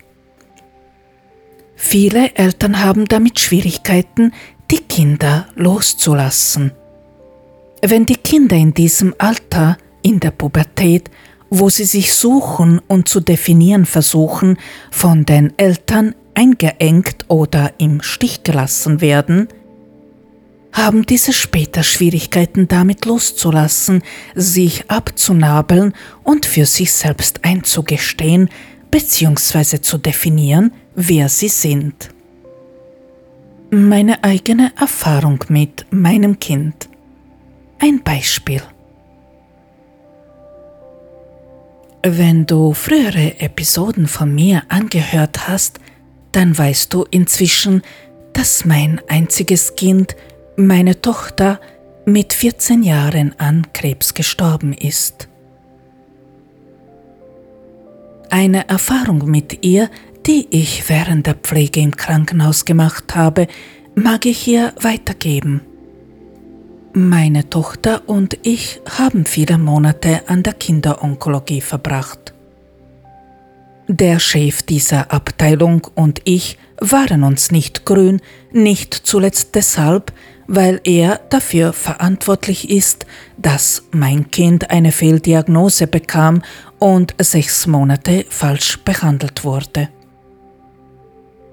Viele Eltern haben damit Schwierigkeiten, die Kinder loszulassen. Wenn die Kinder in diesem Alter, in der Pubertät, wo sie sich suchen und zu definieren versuchen, von den Eltern eingeengt oder im Stich gelassen werden, haben diese später Schwierigkeiten damit loszulassen, sich abzunabeln und für sich selbst einzugestehen bzw. zu definieren, wer sie sind. Meine eigene Erfahrung mit meinem Kind. Ein Beispiel. Wenn du frühere Episoden von mir angehört hast, dann weißt du inzwischen, dass mein einziges Kind, meine Tochter, mit 14 Jahren an Krebs gestorben ist. Eine Erfahrung mit ihr, die ich während der Pflege im Krankenhaus gemacht habe, mag ich hier weitergeben. Meine Tochter und ich haben viele Monate an der Kinderonkologie verbracht. Der Chef dieser Abteilung und ich waren uns nicht grün, nicht zuletzt deshalb, weil er dafür verantwortlich ist, dass mein Kind eine Fehldiagnose bekam und sechs Monate falsch behandelt wurde.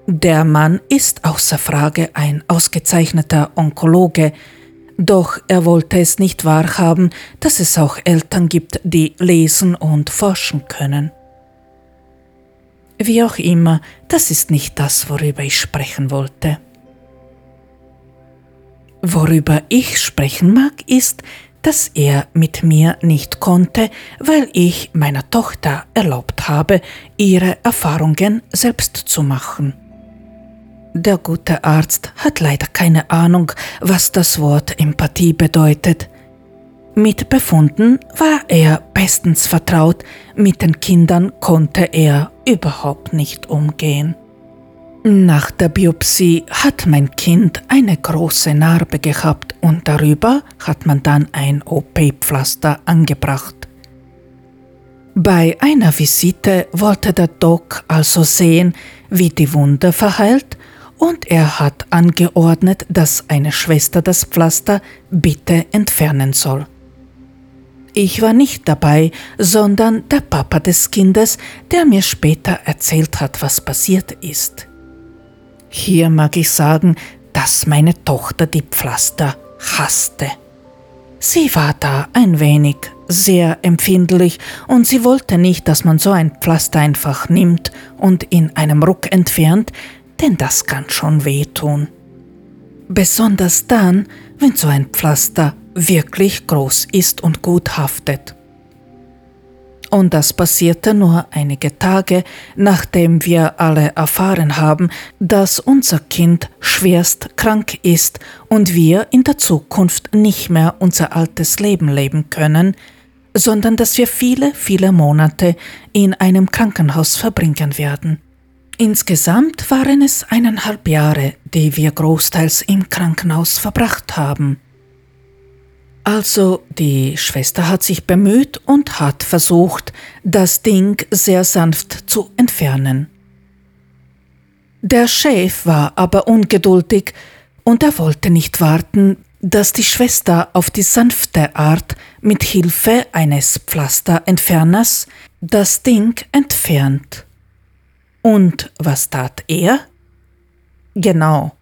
Der Mann ist außer Frage ein ausgezeichneter Onkologe, doch er wollte es nicht wahrhaben, dass es auch Eltern gibt, die lesen und forschen können. Wie auch immer, das ist nicht das, worüber ich sprechen wollte. Worüber ich sprechen mag, ist, dass er mit mir nicht konnte, weil ich meiner Tochter erlaubt habe, ihre Erfahrungen selbst zu machen. Der gute Arzt hat leider keine Ahnung, was das Wort Empathie bedeutet. Mit Befunden war er bestens vertraut, mit den Kindern konnte er überhaupt nicht umgehen. Nach der Biopsie hat mein Kind eine große Narbe gehabt und darüber hat man dann ein OP-Pflaster angebracht. Bei einer Visite wollte der Doc also sehen, wie die Wunde verheilt und er hat angeordnet, dass eine Schwester das Pflaster bitte entfernen soll. Ich war nicht dabei, sondern der Papa des Kindes, der mir später erzählt hat, was passiert ist. Hier mag ich sagen, dass meine Tochter die Pflaster hasste. Sie war da ein wenig sehr empfindlich und sie wollte nicht, dass man so ein Pflaster einfach nimmt und in einem Ruck entfernt, denn das kann schon wehtun. Besonders dann, wenn so ein Pflaster wirklich groß ist und gut haftet. Und das passierte nur einige Tage, nachdem wir alle erfahren haben, dass unser Kind schwerst krank ist und wir in der Zukunft nicht mehr unser altes Leben leben können, sondern dass wir viele, viele Monate in einem Krankenhaus verbringen werden. Insgesamt waren es eineinhalb Jahre, die wir großteils im Krankenhaus verbracht haben. Also die Schwester hat sich bemüht und hat versucht, das Ding sehr sanft zu entfernen. Der Chef war aber ungeduldig und er wollte nicht warten, dass die Schwester auf die sanfte Art mit Hilfe eines Pflasterentferners das Ding entfernt. Und was tat er? Genau.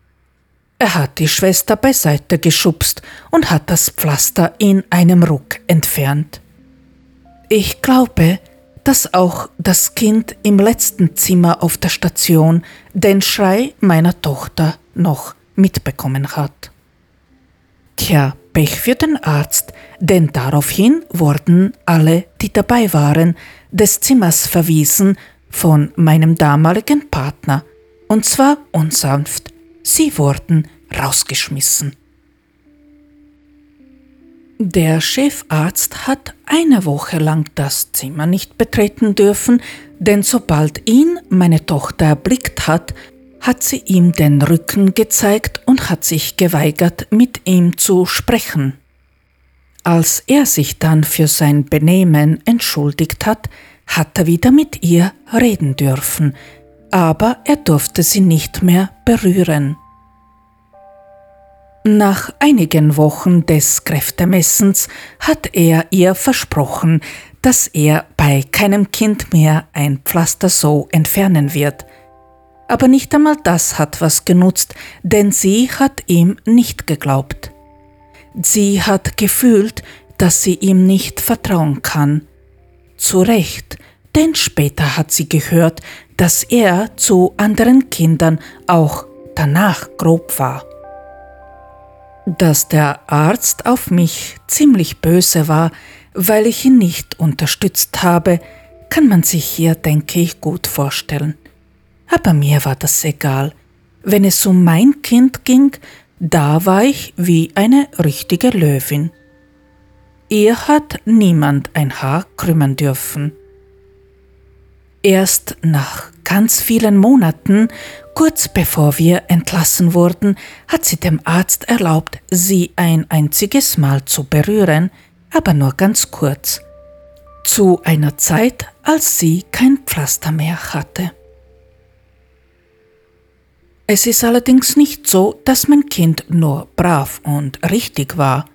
Er hat die Schwester beiseite geschubst und hat das Pflaster in einem Ruck entfernt. Ich glaube, dass auch das Kind im letzten Zimmer auf der Station den Schrei meiner Tochter noch mitbekommen hat. Tja, Pech für den Arzt, denn daraufhin wurden alle, die dabei waren, des Zimmers verwiesen von meinem damaligen Partner, und zwar unsanft. Sie wurden rausgeschmissen. Der Chefarzt hat eine Woche lang das Zimmer nicht betreten dürfen, denn sobald ihn meine Tochter erblickt hat, hat sie ihm den Rücken gezeigt und hat sich geweigert, mit ihm zu sprechen. Als er sich dann für sein Benehmen entschuldigt hat, hat er wieder mit ihr reden dürfen, aber er durfte sie nicht mehr berühren. Nach einigen Wochen des Kräftemessens hat er ihr versprochen, dass er bei keinem Kind mehr ein Pflaster so entfernen wird. Aber nicht einmal das hat was genutzt, denn sie hat ihm nicht geglaubt. Sie hat gefühlt, dass sie ihm nicht vertrauen kann. Zu Recht, denn später hat sie gehört, dass er zu anderen Kindern auch danach grob war. Dass der Arzt auf mich ziemlich böse war, weil ich ihn nicht unterstützt habe, kann man sich hier, denke ich, gut vorstellen. Aber mir war das egal. Wenn es um mein Kind ging, da war ich wie eine richtige Löwin. Ihr hat niemand ein Haar krümmen dürfen. Erst nach ganz vielen Monaten, kurz bevor wir entlassen wurden, hat sie dem Arzt erlaubt, sie ein einziges Mal zu berühren, aber nur ganz kurz. Zu einer Zeit, als sie kein Pflaster mehr hatte. Es ist allerdings nicht so, dass mein Kind nur brav und richtig war.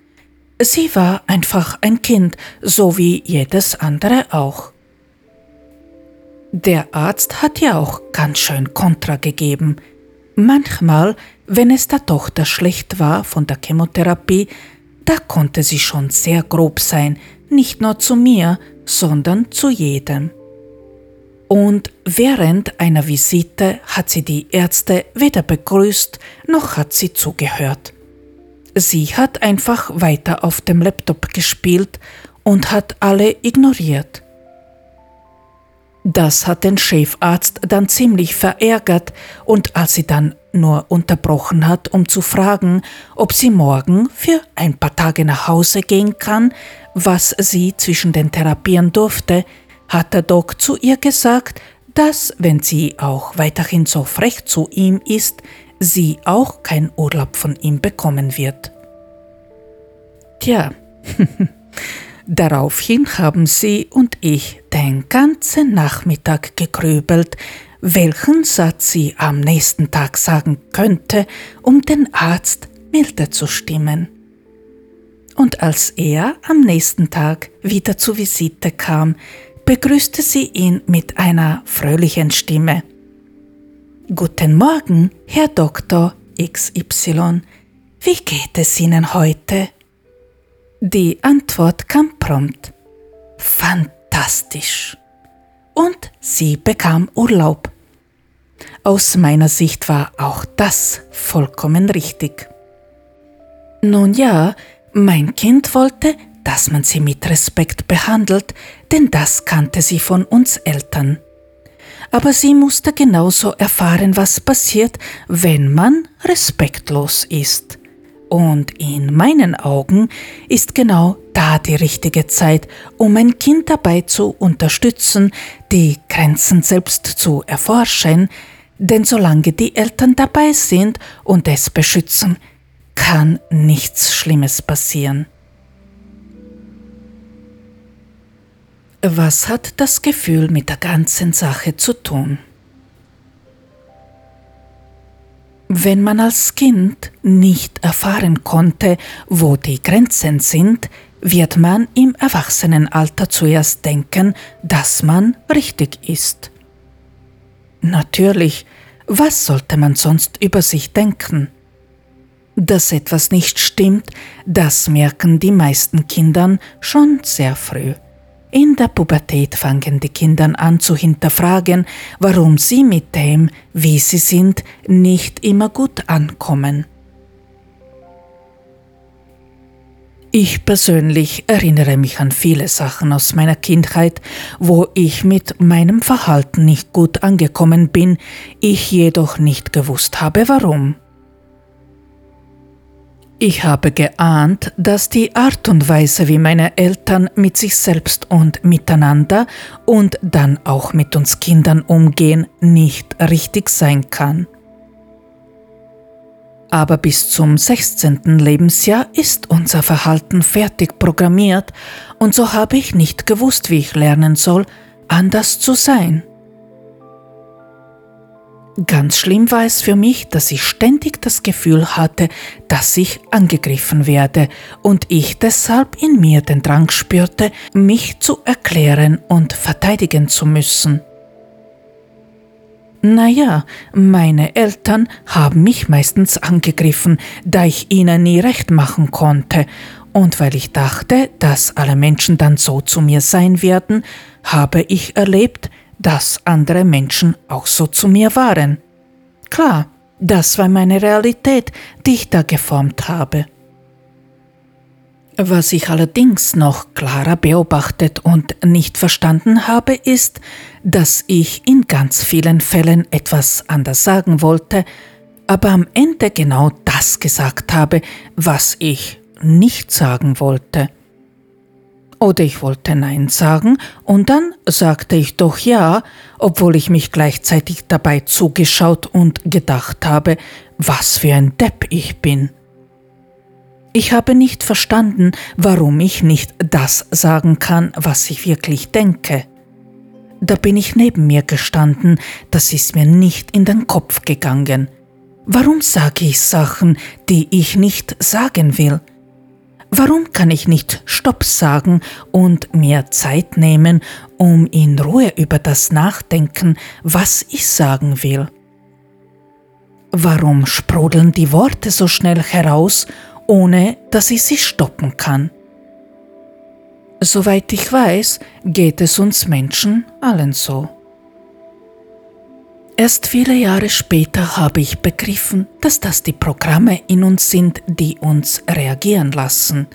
Sie war einfach ein Kind, so wie jedes andere auch. Der Arzt hat ja auch ganz schön Kontra gegeben. Manchmal, wenn es der Tochter schlecht war von der Chemotherapie, da konnte sie schon sehr grob sein, nicht nur zu mir, sondern zu jedem. Und während einer Visite hat sie die Ärzte weder begrüßt noch hat sie zugehört. Sie hat einfach weiter auf dem Laptop gespielt und hat alle ignoriert. Das hat den Chefarzt dann ziemlich verärgert und als sie dann nur unterbrochen hat, um zu fragen, ob sie morgen für ein paar Tage nach Hause gehen kann, was sie zwischen den Therapien durfte, hat der Doc zu ihr gesagt, dass, wenn sie auch weiterhin so frech zu ihm ist, sie auch keinen Urlaub von ihm bekommen wird. Tja, daraufhin haben sie und ich den ganzen Nachmittag gegrübelt, welchen Satz sie am nächsten Tag sagen könnte, um den Arzt milde zu stimmen. Und als er am nächsten Tag wieder zur Visite kam, begrüßte sie ihn mit einer fröhlichen Stimme. Guten Morgen, Herr Doktor XY. Wie geht es Ihnen heute? Die Antwort kam prompt. Fantastisch. Und sie bekam Urlaub. Aus meiner Sicht war auch das vollkommen richtig. Nun ja, mein Kind wollte, dass man sie mit Respekt behandelt, denn das kannte sie von uns Eltern. Aber sie musste genauso erfahren, was passiert, wenn man respektlos ist. Und in meinen Augen ist genau da die richtige Zeit, um ein Kind dabei zu unterstützen, die Grenzen selbst zu erforschen, denn solange die Eltern dabei sind und es beschützen, kann nichts Schlimmes passieren. Was hat das Gefühl mit der ganzen Sache zu tun? Wenn man als Kind nicht erfahren konnte, wo die Grenzen sind, wird man im Erwachsenenalter zuerst denken, dass man richtig ist. Natürlich, was sollte man sonst über sich denken? Dass etwas nicht stimmt, das merken die meisten Kindern schon sehr früh. In der Pubertät fangen die Kinder an zu hinterfragen, warum sie mit dem, wie sie sind, nicht immer gut ankommen. Ich persönlich erinnere mich an viele Sachen aus meiner Kindheit, wo ich mit meinem Verhalten nicht gut angekommen bin, ich jedoch nicht gewusst habe warum. Ich habe geahnt, dass die Art und Weise, wie meine Eltern mit sich selbst und miteinander und dann auch mit uns Kindern umgehen, nicht richtig sein kann. Aber bis zum 16. Lebensjahr ist unser Verhalten fertig programmiert und so habe ich nicht gewusst, wie ich lernen soll, anders zu sein. Ganz schlimm war es für mich, dass ich ständig das Gefühl hatte, dass ich angegriffen werde und ich deshalb in mir den Drang spürte, mich zu erklären und verteidigen zu müssen. Naja, meine Eltern haben mich meistens angegriffen, da ich ihnen nie recht machen konnte, und weil ich dachte, dass alle Menschen dann so zu mir sein werden, habe ich erlebt, dass andere Menschen auch so zu mir waren. Klar, das war meine Realität, die ich da geformt habe. Was ich allerdings noch klarer beobachtet und nicht verstanden habe, ist, dass ich in ganz vielen Fällen etwas anders sagen wollte, aber am Ende genau das gesagt habe, was ich nicht sagen wollte. Oder ich wollte Nein sagen und dann sagte ich doch Ja, obwohl ich mich gleichzeitig dabei zugeschaut und gedacht habe, was für ein Depp ich bin. Ich habe nicht verstanden, warum ich nicht das sagen kann, was ich wirklich denke. Da bin ich neben mir gestanden, das ist mir nicht in den Kopf gegangen. Warum sage ich Sachen, die ich nicht sagen will? Warum kann ich nicht Stopp sagen und mir Zeit nehmen, um in Ruhe über das nachdenken, was ich sagen will? Warum sprudeln die Worte so schnell heraus, ohne dass ich sie stoppen kann? Soweit ich weiß, geht es uns Menschen allen so. Erst viele Jahre später habe ich begriffen, dass das die Programme in uns sind, die uns reagieren lassen.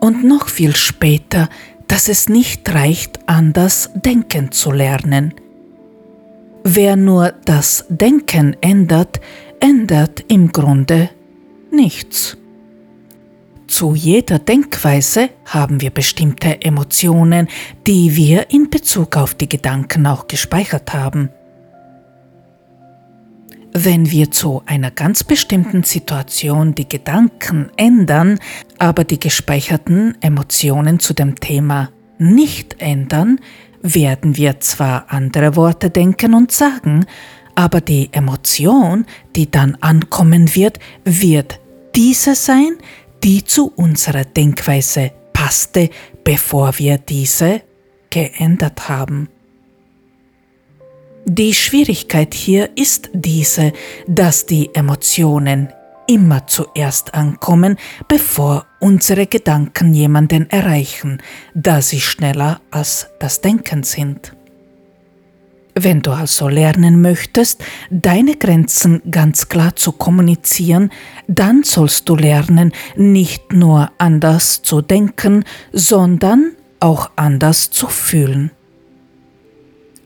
Und noch viel später, dass es nicht reicht, anders denken zu lernen. Wer nur das Denken ändert, ändert im Grunde nichts. Zu jeder Denkweise haben wir bestimmte Emotionen, die wir in Bezug auf die Gedanken auch gespeichert haben. Wenn wir zu einer ganz bestimmten Situation die Gedanken ändern, aber die gespeicherten Emotionen zu dem Thema nicht ändern, werden wir zwar andere Worte denken und sagen, aber die Emotion, die dann ankommen wird, wird diese sein, die zu unserer Denkweise passte, bevor wir diese geändert haben. Die Schwierigkeit hier ist diese, dass die Emotionen immer zuerst ankommen, bevor unsere Gedanken jemanden erreichen, da sie schneller als das Denken sind. Wenn du also lernen möchtest, deine Grenzen ganz klar zu kommunizieren, dann sollst du lernen, nicht nur anders zu denken, sondern auch anders zu fühlen.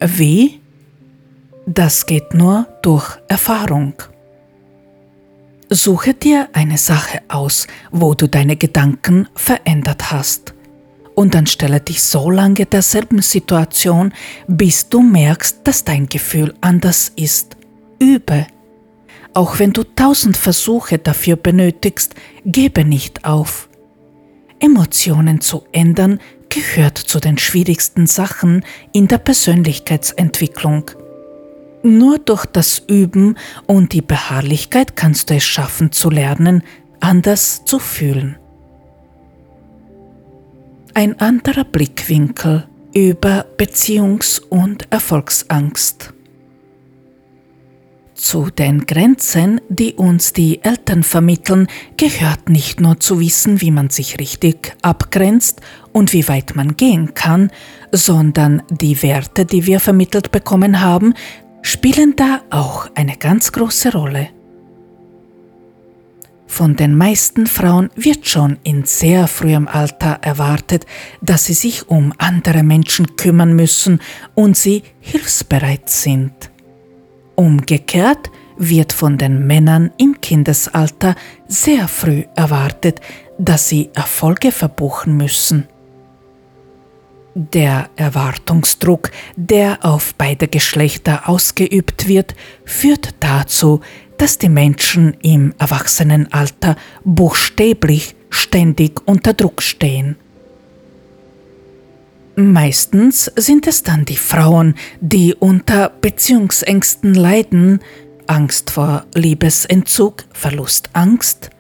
Wie? Das geht nur durch Erfahrung. Suche dir eine Sache aus, wo du deine Gedanken verändert hast. Und dann stelle dich so lange derselben Situation, bis du merkst, dass dein Gefühl anders ist. Übe. Auch wenn du tausend Versuche dafür benötigst, gebe nicht auf. Emotionen zu ändern gehört zu den schwierigsten Sachen in der Persönlichkeitsentwicklung. Nur durch das Üben und die Beharrlichkeit kannst du es schaffen zu lernen, anders zu fühlen. Ein anderer Blickwinkel über Beziehungs- und Erfolgsangst. Zu den Grenzen, die uns die Eltern vermitteln, gehört nicht nur zu wissen, wie man sich richtig abgrenzt und wie weit man gehen kann, sondern die Werte, die wir vermittelt bekommen haben, spielen da auch eine ganz große Rolle. Von den meisten Frauen wird schon in sehr frühem Alter erwartet, dass sie sich um andere Menschen kümmern müssen und sie hilfsbereit sind. Umgekehrt wird von den Männern im Kindesalter sehr früh erwartet, dass sie Erfolge verbuchen müssen. Der Erwartungsdruck, der auf beide Geschlechter ausgeübt wird, führt dazu, dass die Menschen im Erwachsenenalter buchstäblich ständig unter Druck stehen. Meistens sind es dann die Frauen, die unter Beziehungsängsten leiden, Angst vor Liebesentzug, Verlustangst,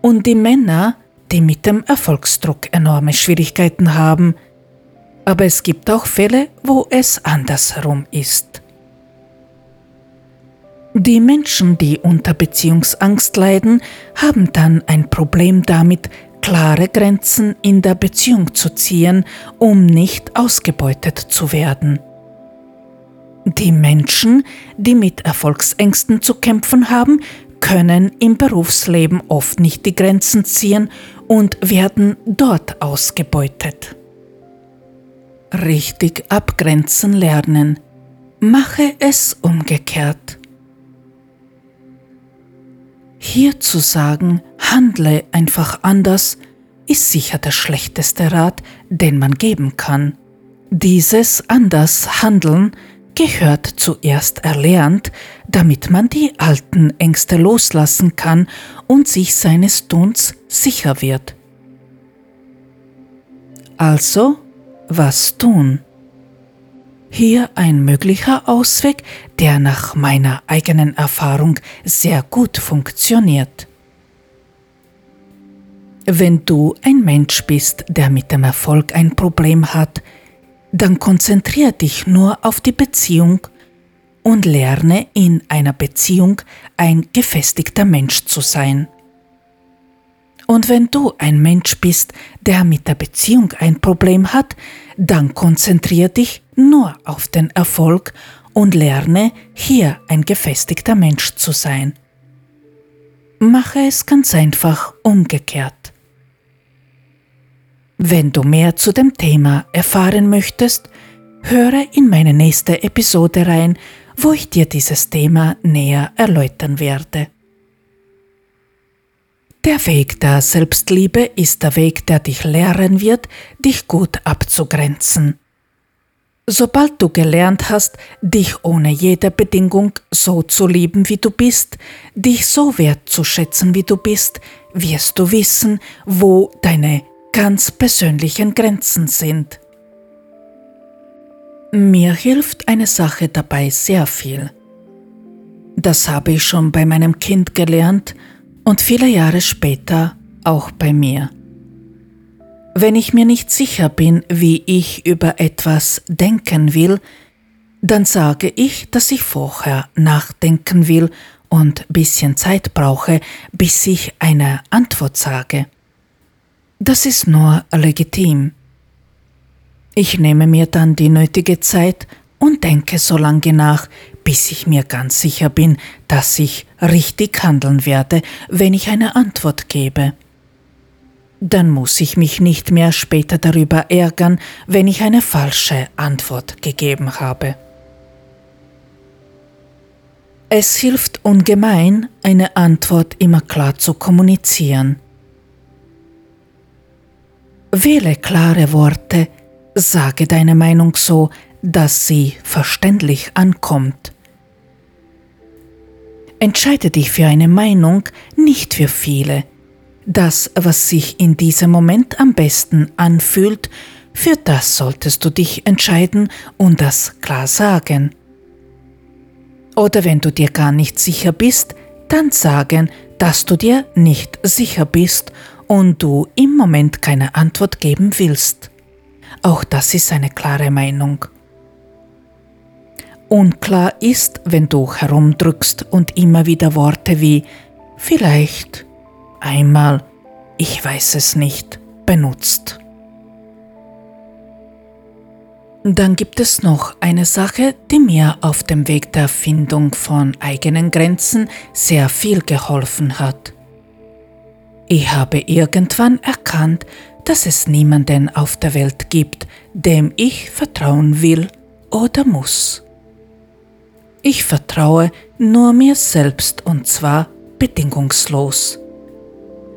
und die Männer, die mit dem Erfolgsdruck enorme Schwierigkeiten haben, aber es gibt auch Fälle, wo es andersherum ist. Die Menschen, die unter Beziehungsangst leiden, haben dann ein Problem damit, klare Grenzen in der Beziehung zu ziehen, um nicht ausgebeutet zu werden. Die Menschen, die mit Erfolgsängsten zu kämpfen haben, können im Berufsleben oft nicht die Grenzen ziehen und werden dort ausgebeutet. Richtig abgrenzen lernen. Mache es umgekehrt. Hier zu sagen, handle einfach anders, ist sicher der schlechteste Rat, den man geben kann. Dieses anders Handeln gehört zuerst erlernt, damit man die alten Ängste loslassen kann und sich seines Tuns sicher wird. Also, was tun? Hier ein möglicher Ausweg, der nach meiner eigenen Erfahrung sehr gut funktioniert. Wenn du ein Mensch bist, der mit dem Erfolg ein Problem hat, dann konzentriere dich nur auf die Beziehung und lerne in einer Beziehung ein gefestigter Mensch zu sein. Und wenn du ein Mensch bist, der mit der Beziehung ein Problem hat, dann konzentriere dich nur auf den Erfolg und lerne hier ein gefestigter Mensch zu sein. Mache es ganz einfach umgekehrt. Wenn du mehr zu dem Thema erfahren möchtest, höre in meine nächste Episode rein, wo ich dir dieses Thema näher erläutern werde. Der Weg der Selbstliebe ist der Weg, der dich lehren wird, dich gut abzugrenzen. Sobald du gelernt hast, dich ohne jede Bedingung so zu lieben, wie du bist, dich so wertzuschätzen, wie du bist, wirst du wissen, wo deine ganz persönlichen Grenzen sind. Mir hilft eine Sache dabei sehr viel. Das habe ich schon bei meinem Kind gelernt und viele Jahre später auch bei mir. Wenn ich mir nicht sicher bin, wie ich über etwas denken will, dann sage ich, dass ich vorher nachdenken will und bisschen Zeit brauche, bis ich eine Antwort sage. Das ist nur legitim. Ich nehme mir dann die nötige Zeit und denke so lange nach, bis ich mir ganz sicher bin, dass ich richtig handeln werde, wenn ich eine Antwort gebe. Dann muss ich mich nicht mehr später darüber ärgern, wenn ich eine falsche Antwort gegeben habe. Es hilft ungemein, eine Antwort immer klar zu kommunizieren. Wähle klare Worte, sage deine Meinung so, dass sie verständlich ankommt. Entscheide dich für eine Meinung, nicht für viele. Das, was sich in diesem Moment am besten anfühlt, für das solltest du dich entscheiden und das klar sagen. Oder wenn du dir gar nicht sicher bist, dann sagen, dass du dir nicht sicher bist und du im Moment keine Antwort geben willst. Auch das ist eine klare Meinung. Unklar ist, wenn du herumdrückst und immer wieder Worte wie vielleicht, einmal, ich weiß es nicht benutzt. Dann gibt es noch eine Sache, die mir auf dem Weg der Erfindung von eigenen Grenzen sehr viel geholfen hat. Ich habe irgendwann erkannt, dass es niemanden auf der Welt gibt, dem ich vertrauen will oder muss. Ich vertraue nur mir selbst und zwar bedingungslos.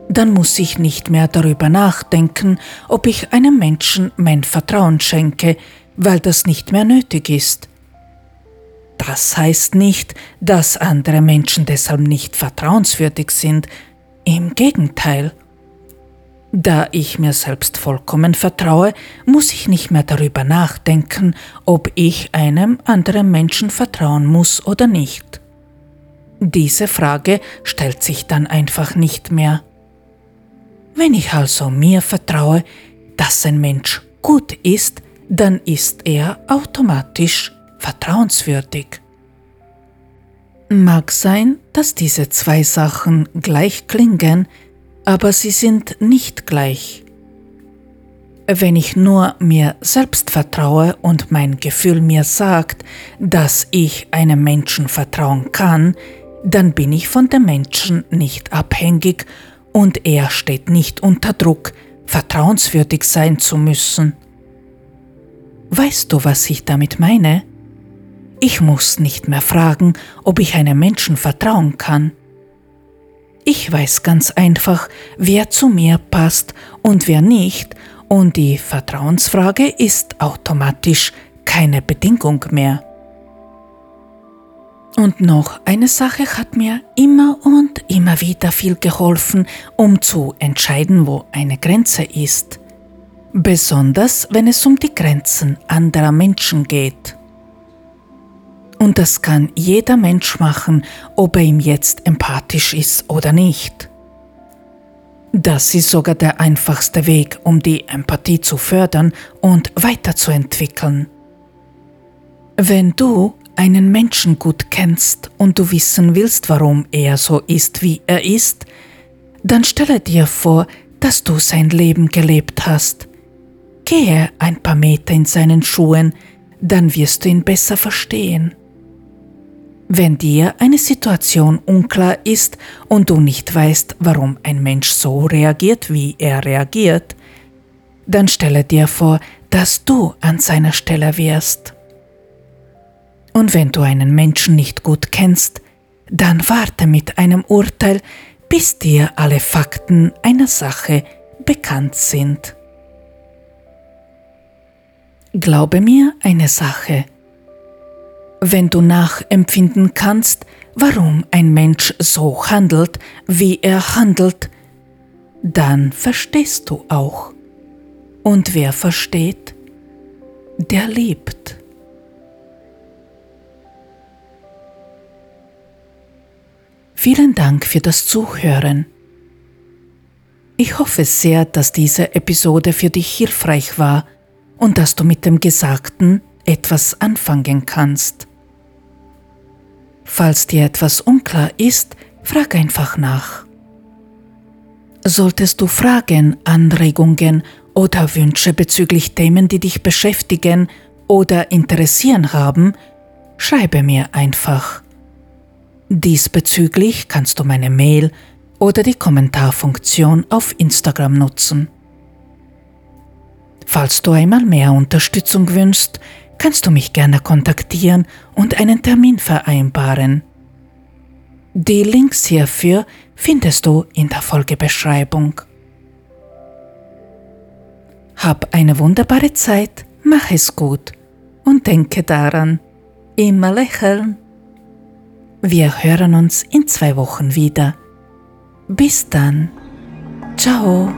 Dann muss ich nicht mehr darüber nachdenken, ob ich einem Menschen mein Vertrauen schenke, weil das nicht mehr nötig ist. das heißt nicht, dass andere Menschen deshalb nicht vertrauenswürdig sind. Im Gegenteil. Da ich mir selbst vollkommen vertraue, muss ich nicht mehr darüber nachdenken, ob ich einem anderen Menschen vertrauen muss oder nicht. Diese Frage stellt sich dann einfach nicht mehr. Wenn ich also mir vertraue, dass ein Mensch gut ist, dann ist er automatisch vertrauenswürdig. Mag sein, dass diese zwei Sachen gleich klingen, aber sie sind nicht gleich. Wenn ich nur mir selbst vertraue und mein Gefühl mir sagt, dass ich einem Menschen vertrauen kann, dann bin ich von dem Menschen nicht abhängig und er steht nicht unter Druck, vertrauenswürdig sein zu müssen. Weißt du, was ich damit meine? Ich muss nicht mehr fragen, ob ich einem Menschen vertrauen kann. Ich weiß ganz einfach, wer zu mir passt und wer nicht, und die Vertrauensfrage ist automatisch keine Bedingung mehr. Und noch eine Sache hat mir immer und immer wieder viel geholfen, um zu entscheiden, wo eine Grenze ist. Besonders wenn es um die Grenzen anderer Menschen geht. Und das kann jeder Mensch machen, ob er ihm jetzt empathisch ist oder nicht. Das ist sogar der einfachste Weg, um die Empathie zu fördern und weiterzuentwickeln. Wenn du einen Menschen gut kennst und du wissen willst, warum er so ist, wie er ist, dann stelle dir vor, dass du sein Leben gelebt hast. Gehe ein paar Meter in seinen Schuhen, dann wirst du ihn besser verstehen. Wenn dir eine Situation unklar ist und du nicht weißt, warum ein Mensch so reagiert, wie er reagiert, dann stelle dir vor, dass du an seiner Stelle wärst. Und wenn du einen Menschen nicht gut kennst, dann warte mit einem Urteil, bis dir alle Fakten einer Sache bekannt sind. Glaube mir eine Sache. Wenn du nachempfinden kannst, warum ein Mensch so handelt, wie er handelt, dann verstehst du auch. Und wer versteht, der liebt. Vielen Dank für das Zuhören. Ich hoffe sehr, dass diese Episode für dich hilfreich war und dass du mit dem Gesagten etwas anfangen kannst. Falls dir etwas unklar ist, frag einfach nach. Solltest du Fragen, Anregungen oder Wünsche bezüglich Themen, die dich beschäftigen oder interessieren haben, schreibe mir einfach. Diesbezüglich kannst du meine Mail oder die Kommentarfunktion auf Instagram nutzen. Falls du einmal mehr Unterstützung wünschst, kannst du mich gerne kontaktieren und einen Termin vereinbaren. Die Links hierfür findest du in der Folgebeschreibung. Hab eine wunderbare Zeit, mach es gut und denke daran, immer lächeln. Wir hören uns in zwei Wochen wieder. Bis dann. Ciao.